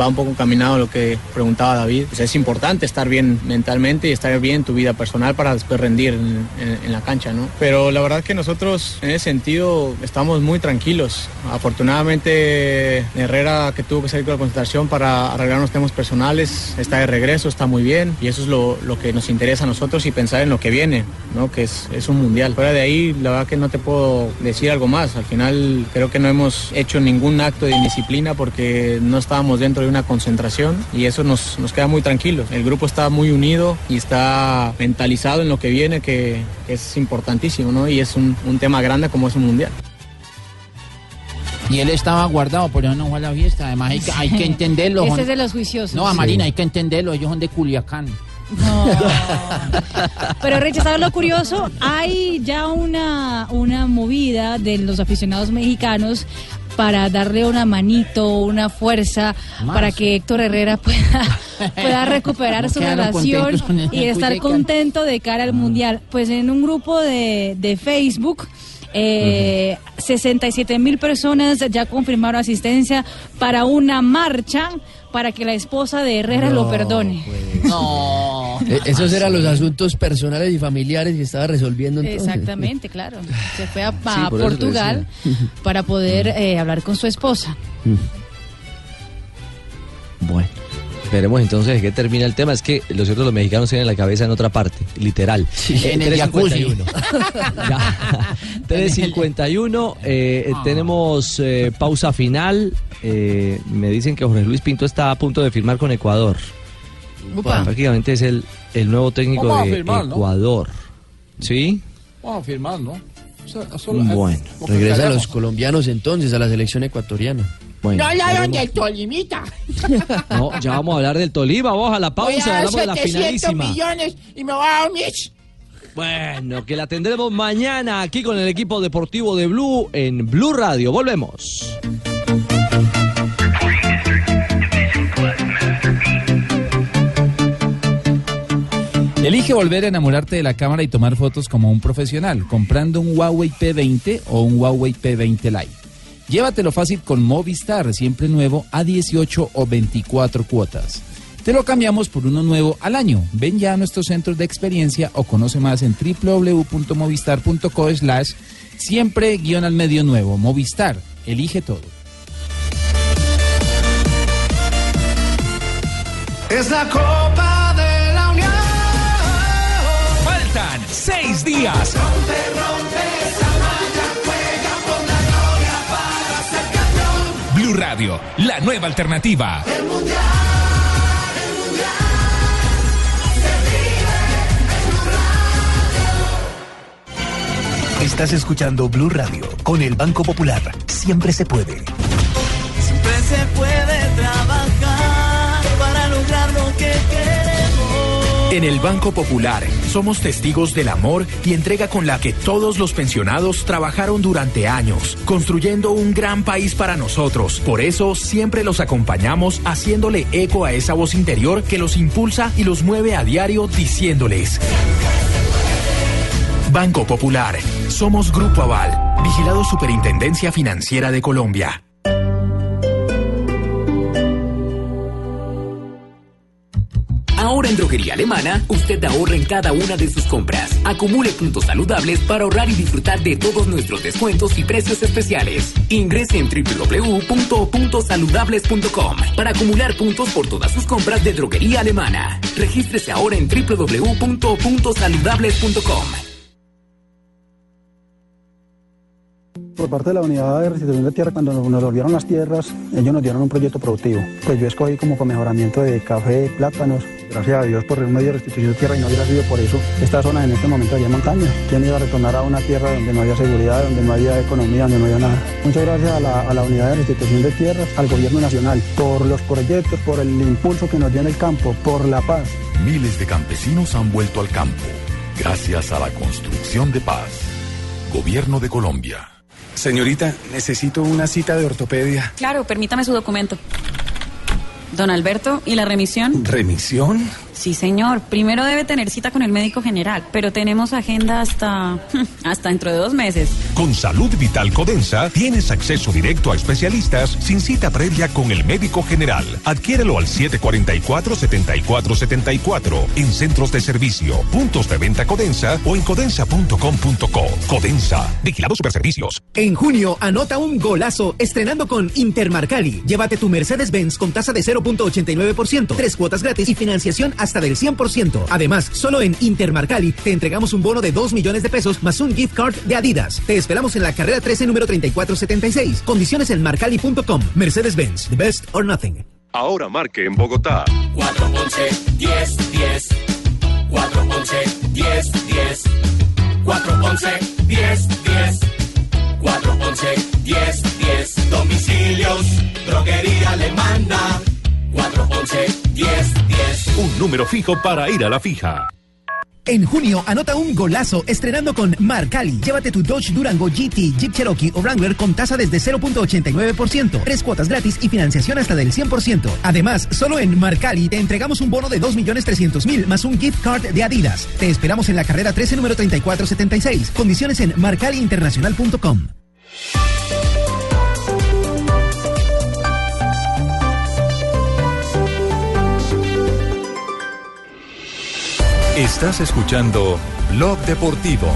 va un poco encaminado a lo que preguntaba David. Pues es importante estar bien mentalmente y estar bien en tu vida personal para después rendir en, en- en la cancha, ¿no? Pero la verdad que nosotros en ese sentido estamos muy tranquilos. Afortunadamente Herrera que tuvo que salir con la concentración para arreglar unos temas personales está de regreso, está muy bien y eso es lo, lo que nos interesa a nosotros y pensar en lo que viene, ¿no? que es, es un mundial. Fuera de ahí la verdad que no te puedo decir algo más. Al final creo que no hemos hecho ningún acto de indisciplina porque no estábamos dentro de una concentración y eso nos, nos queda muy tranquilos. El grupo está muy unido y está mentalizado en lo que viene que, que es importantísimo ¿no? y es un, un tema grande como es un mundial. Y él estaba guardado, por eso no fue a la fiesta. Además, hay que, hay que entenderlo. Ese son- es de los juiciosos. No, a Marina, hay que entenderlo. Ellos son de Culiacán. <laughs> Pero Rich, ¿sabes lo curioso? Hay ya una, una movida de los aficionados mexicanos para darle una manito, una fuerza, Más. para que Héctor Herrera pueda, <laughs> pueda recuperar No su relación y estar contento de cara al Mundial. Pues en un grupo de, de Facebook... Eh, 67 mil personas ya confirmaron asistencia para una marcha para que la esposa de Herrera lo perdone. No. Eh, Esos eran los asuntos personales y familiares que estaba resolviendo entonces. Exactamente, claro. Se fue a, a Sí, por eso te Portugal para poder eh, hablar con su esposa. Bueno, veremos entonces de qué termina el tema. Es que lo cierto, los mexicanos tienen la cabeza en otra parte, literal. Eh, en el jacuzzi. 3.51. <laughs> Ya. 3.51, eh, Ah. tenemos eh, pausa final. Eh, me dicen que Jorge Luis Pinto está a punto de firmar con Ecuador. Upa. Prácticamente es el, el nuevo técnico Vamos a de firmar, ¿no? Ecuador. ¿Sí? Vamos a firmar, ¿no? O sea, solo- Bueno. Regresan callamos. los colombianos entonces a la selección ecuatoriana. Bueno, no hablaron del Tolimita. <laughs> No, ya vamos a hablar del Tolima, vamos a la Voy pausa, a dar hablamos de la 700 finalísima. millones y me va a dar un Mitch. Bueno, que la tendremos mañana aquí con el equipo deportivo de Blue en Blue Radio. Volvemos. Elige volver a enamorarte de la cámara y tomar fotos como un profesional, comprando un Huawei P20 o un Huawei P20 Lite. Llévatelo fácil con Movistar, siempre nuevo, a 18 o 24 cuotas. Te lo cambiamos por uno nuevo al año. Ven ya a nuestros centros de experiencia o conoce más en www.movistar.co slash siempre guion al medio nuevo. Movistar, elige todo. Es la Copa de la Unión. Faltan seis días. Rompe, rompe Blue Radio, la nueva alternativa. El mundial, el mundial. Se vive en Blue Radio. Estás escuchando Blue Radio con el Banco Popular. Siempre se puede. Siempre se puede trabajar En el Banco Popular somos testigos del amor y entrega con la que todos los pensionados trabajaron durante años, construyendo un gran país para nosotros. Por eso siempre los acompañamos haciéndole eco a esa voz interior que los impulsa y los mueve a diario diciéndoles. Banco Popular, somos Grupo Aval, vigilado Superintendencia Financiera de Colombia. Ahora en Droguería Alemana, usted ahorra en cada una de sus compras. Acumule puntos saludables para ahorrar y disfrutar de todos nuestros descuentos y precios especiales. Ingrese en www.puntosaludables.com para acumular puntos por todas sus compras de Droguería Alemana. Regístrese ahora en www.puntosaludables.com. Por parte de la unidad de restitución de tierra, cuando nos volvieron las tierras, ellos nos dieron un proyecto productivo. Pues yo escogí como para mejoramiento de café, plátanos. Gracias a Dios por el medio de restitución de tierra y no hubiera sido por eso. Esta zona en este momento había montaña. ¿Quién iba a retornar a una tierra donde no había seguridad, donde no había economía, donde no había nada? Muchas gracias a la unidad de restitución de tierras, al gobierno nacional, por los proyectos, por el impulso que nos dio en el campo, por la paz. Miles de campesinos han vuelto al campo gracias a la construcción de paz. Gobierno de Colombia. Señorita, necesito una cita de ortopedia. Claro, permítame su documento. Don Alberto, ¿y la remisión? ¿Remisión? Sí, señor. Primero debe tener cita con el médico general, pero tenemos agenda hasta <laughs> hasta dentro de dos meses. Con Salud Vital Codensa tienes acceso directo a especialistas sin cita previa con el médico general. Adquiérelo al 744-7474 en centros de servicio, puntos de venta Codensa o en codensa.com.co. Codensa, vigilado Superservicios. En junio, anota un golazo estrenando con Intermarcali. Llévate tu Mercedes-Benz con tasa de 0.89%, tres cuotas gratis y financiación hasta del 100%. Además, solo en Intermarcali te entregamos un bono de 2 millones de pesos más un gift card de Adidas. Te esperamos en la carrera 13 número 3476. Condiciones en marcali.com. Mercedes-Benz, the best or nothing. Ahora marque en Bogotá. 411 10 10 411 10 10 411 10 10 411 10 10 Domicilios, droguería alemana 411 10 10 Un número fijo para ir a la fija. En junio, anota un golazo estrenando con Marcali. Llévate tu Dodge Durango GT, Jeep Cherokee o Wrangler con tasa desde 0.89%, tres cuotas gratis y financiación hasta del 100%. Además, solo en Marcali te entregamos un bono de 2.300.000 más un gift card de Adidas. Te esperamos en la carrera 13 número 3476. Condiciones en marcaliinternacional.com. Estás escuchando Blog Deportivo.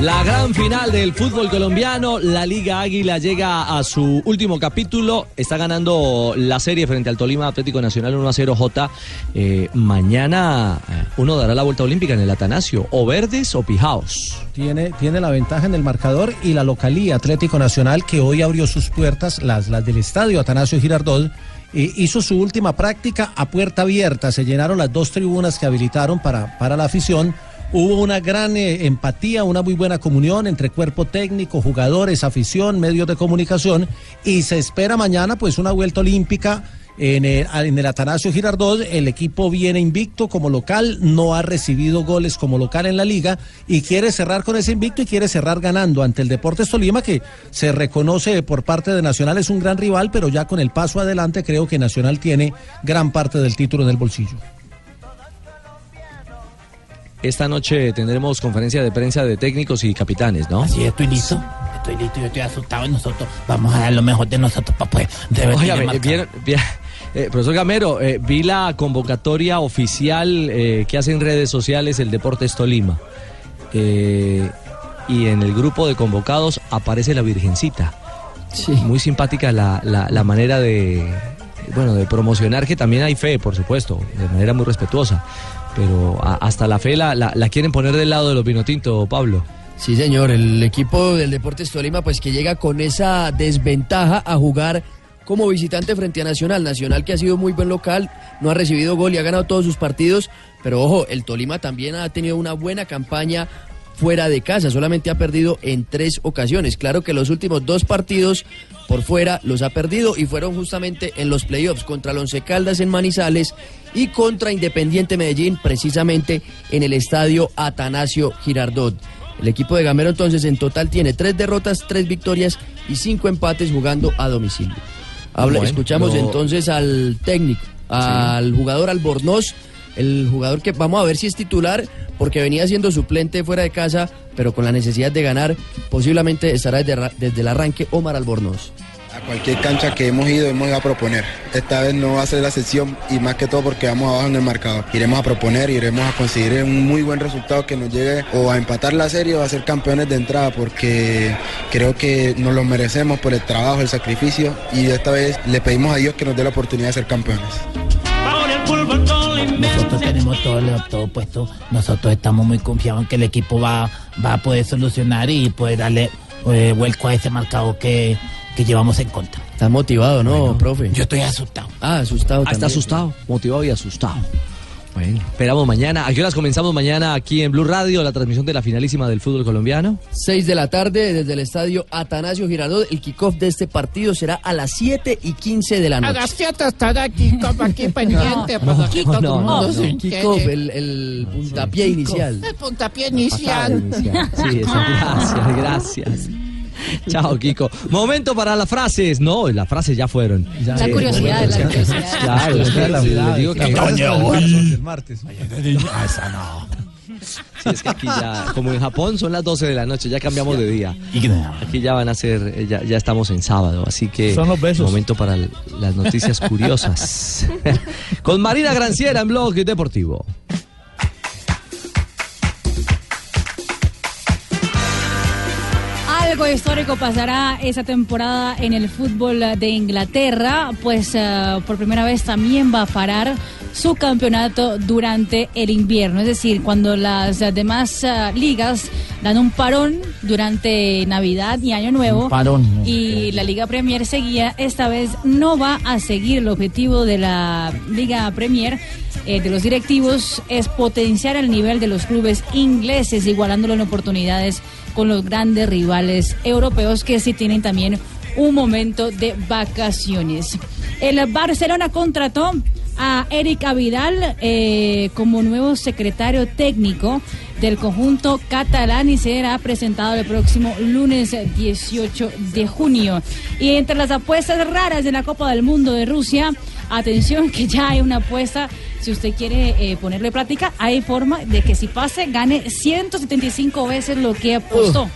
La gran final del fútbol colombiano, la Liga Águila llega a su último capítulo, está ganando la serie frente al Tolima Atlético Nacional 1 a 0 J. Eh, mañana eh, uno dará la vuelta olímpica en el Atanasio, o Verdes o Pijaos. Tiene, tiene la ventaja en el marcador y la localía Atlético Nacional que hoy abrió sus puertas, las, las del estadio Atanasio Girardot. Hizo su última práctica a puerta abierta. Se llenaron las dos tribunas que habilitaron para, para la afición. Hubo una gran eh, empatía, una muy buena comunión entre cuerpo técnico, jugadores, afición, medios de comunicación y se espera mañana pues una vuelta olímpica En el, en el Atanasio Girardot el equipo viene invicto como local, no ha recibido goles como local en la liga y quiere cerrar con ese invicto y quiere cerrar ganando ante el Deportes Tolima que se reconoce por parte de Nacional es un gran rival, pero ya con el paso adelante creo que Nacional tiene gran parte del título en el bolsillo. Esta noche tendremos conferencia de prensa de técnicos y capitanes, ¿no? Sí, estoy listo. Estoy listo, yo estoy asustado y nosotros vamos a dar lo mejor de nosotros para pues Oiga, el ve- marcador. vieron- vi- eh, profesor Gamero, eh, vi la convocatoria oficial eh, que hace en redes sociales el Deportes Tolima. Eh, y en el grupo de convocados aparece la Virgencita. Muy simpática la, la- la manera de, bueno, de promocionar que también hay fe, por supuesto, de manera muy respetuosa. Pero a- hasta la fe la, la- la quieren poner del lado de los Vinotinto, Pablo. Sí, señor, el equipo del Deportes Tolima pues que llega con esa desventaja a jugar como visitante frente a Nacional. Nacional que ha sido muy buen local, no ha recibido gol y ha ganado todos sus partidos, pero ojo, el Tolima también ha tenido una buena campaña fuera de casa, solamente ha perdido en tres ocasiones. Claro que los últimos dos partidos por fuera los ha perdido y fueron justamente en los playoffs contra Once Caldas en Manizales y contra Independiente Medellín, precisamente en el estadio Atanasio Girardot. El equipo de Gamero entonces en total tiene tres derrotas, tres victorias y cinco empates jugando a domicilio. Habla- Bueno, escuchamos entonces al técnico, al jugador Albornoz, el jugador que vamos a ver si es titular, porque venía siendo suplente fuera de casa, pero con la necesidad de ganar, posiblemente estará desde el arranque Omar Albornoz. Cualquier cancha que hemos ido hemos ido a proponer. Esta vez no va a ser la excepción y más que todo porque vamos abajo en el marcador. Iremos a proponer, iremos a conseguir un muy buen resultado que nos llegue o a empatar la serie o a ser campeones de entrada porque creo que nos lo merecemos por el trabajo, el sacrificio y esta vez le pedimos a Dios que nos dé la oportunidad de ser campeones. Nosotros tenemos todo, lo- todo puesto. Nosotros estamos muy confiados en que el equipo va, va a poder solucionar y poder darle eh, vuelco a ese marcador que, que llevamos en contra. Está motivado, ¿no, profe? Yo estoy asustado. Ah, asustado. Ah, está asustado, motivado y asustado. Bueno, esperamos mañana. ¿A qué horas comenzamos mañana aquí en Blue Radio la transmisión de la finalísima del fútbol colombiano? 6 de la tarde desde el estadio Atanasio Girardot. El kickoff de este partido será a las 7 y 15 de la A noche. las siete estará aquí, <laughs> como aquí pendiente para que no, no, el no, entere. Kickoff, el, el puntapié inicial. El puntapié inicial. Sí, eso, <laughs> gracias, gracias. <laughs> Chao, Kiko. Momento para las frases. No, las frases ya fueron. La Sí, curiosidad, la curiosidad. Claro, les- les digo que El martes. Esa no. Sí, es que aquí ya, como en Japón son las 12 de la noche, ya cambiamos de día. Aquí ya van a ser, eh, ya, ya estamos en sábado, así que Son los besos. momento para las noticias curiosas. <laughs> <laughs> Con Marina Granciera en Blog Deportivo. Histórico pasará esa temporada en el fútbol de Inglaterra, pues eh, por primera vez también va a parar su campeonato durante el invierno, es decir, cuando las demás eh, ligas dan un parón durante Navidad y Año Nuevo Un parón. y la Liga Premier seguía, esta vez no va a seguir el objetivo de la Liga Premier eh, de los directivos es potenciar el nivel de los clubes ingleses, igualándolo en oportunidades con los grandes rivales europeos que sí tienen también un momento de vacaciones. El Barcelona contrató a Eric Avidal eh, como nuevo secretario técnico del conjunto catalán y será presentado el próximo lunes 18 de junio. Y entre las apuestas raras de la Copa del Mundo de Rusia, atención que ya hay una apuesta, si usted quiere eh, ponerle práctica, hay forma de que si pase gane 175 veces lo que apostó.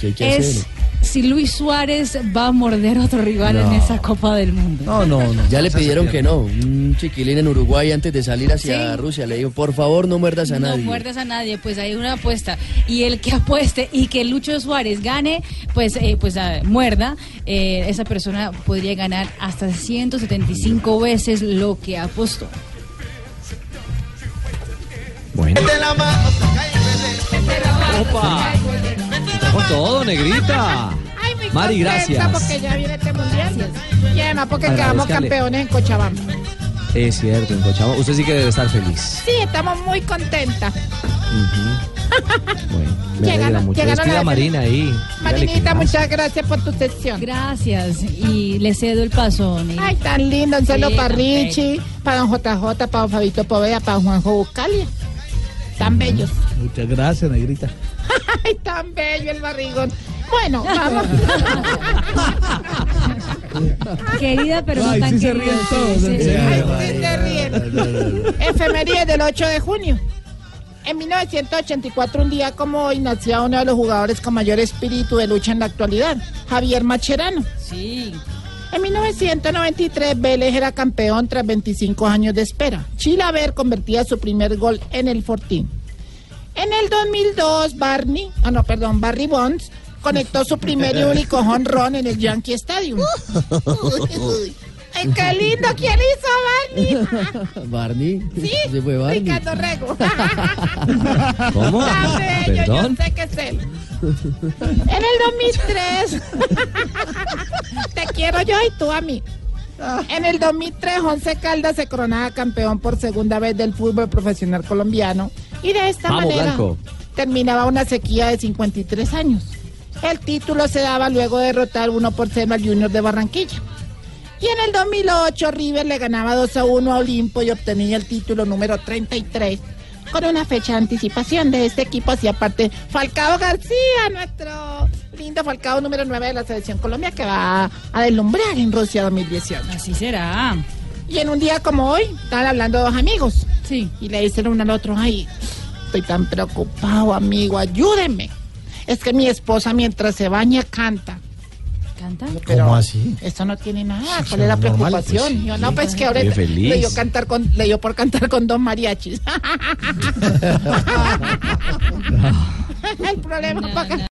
¿Qué hay que Es hacer? Si Luis Suárez va a morder a otro rival en No. esa Copa del Mundo. No, no, no. Ya le pidieron que no. Un chiquilín en Uruguay antes de salir hacia Sí. Rusia le dijo, por favor, no muerdas a No nadie. muerdas a nadie, pues hay una apuesta. Y el que apueste y que Lucho Suárez gane, pues, eh, pues ah, muerda, eh, esa persona podría ganar hasta 175 veces lo que apostó. Bueno. Opa. Con todo, negrita. Ay, muy Mari, gracias. porque ya viene este mundial. Y además porque quedamos campeones en Cochabamba. Es cierto, en Cochabamba. Usted sí que debe estar feliz. Sí, estamos muy contentas. Me Llegaron- mucho. la- Marina ahí. Marinita, muchas gracias por tu sección. Gracias. Y le cedo el paso, Nini. Ay, tan lindo. Un saludo Sí, para Richie, para don JJ, para don Fabito Poveda, para Juanjo Buscalia. Tan bellos. Muchas gracias, negrita. <laughs> Ay, tan bello el barrigón. Bueno, vamos. <laughs> Querida, pero no Ay, tan sí se querida. ríen todos, Sí, en sí. Ay, sí se ríen. Efeméride del 8 de junio. En 1984, un día como hoy, nacía uno de los jugadores con mayor espíritu de lucha en la actualidad, Javier Macherano. Sí. En 1993, Vélez era campeón tras 25 años de espera. Chilaver convertía su primer gol en el Fortín. En el 2002, Barney, ah no, perdón, Barry Bonds conectó su primer y único <laughs> honrón en el Yankee Stadium. <laughs> <laughs> ¡Ay, qué lindo! ¿Quién hizo Barney? <laughs> Barney. Sí, Se fue Barney. Ricardo Rego. <laughs> ¿Cómo? <laughs> Tan bello, ¿Perdón? Yo sé que es él. En el 2003. Te quiero yo y tú a mí. En el 2003, Once Caldas se coronaba campeón por segunda vez del fútbol profesional colombiano. Y de esta Vamos, manera Blanco. terminaba una sequía de 53 años. El título se daba luego de derrotar 1 por 0 al Junior de Barranquilla. Y en el 2008 River le ganaba 2 a 1 a Olimpo y obtenía el título número 33 con una fecha de anticipación de este equipo hacía parte Falcao García, nuestro lindo Falcao número 9 de la selección Colombia que va a deslumbrar en Rusia 2018. Así será. Y en un día como hoy, estaban hablando dos amigos. Sí. Y le dicen uno al otro, ay, estoy tan preocupado, amigo, ayúdenme. Es que mi esposa mientras se baña canta. ¿Canta? Pero ¿Cómo así? Esto no tiene nada. Sí, ¿Cuál es la normal, preocupación? pues, sí. Yo, no, pues que ahora le dio, cantar con, le dio por cantar con dos mariachis. <laughs> <laughs> El problema No, para no. <laughs>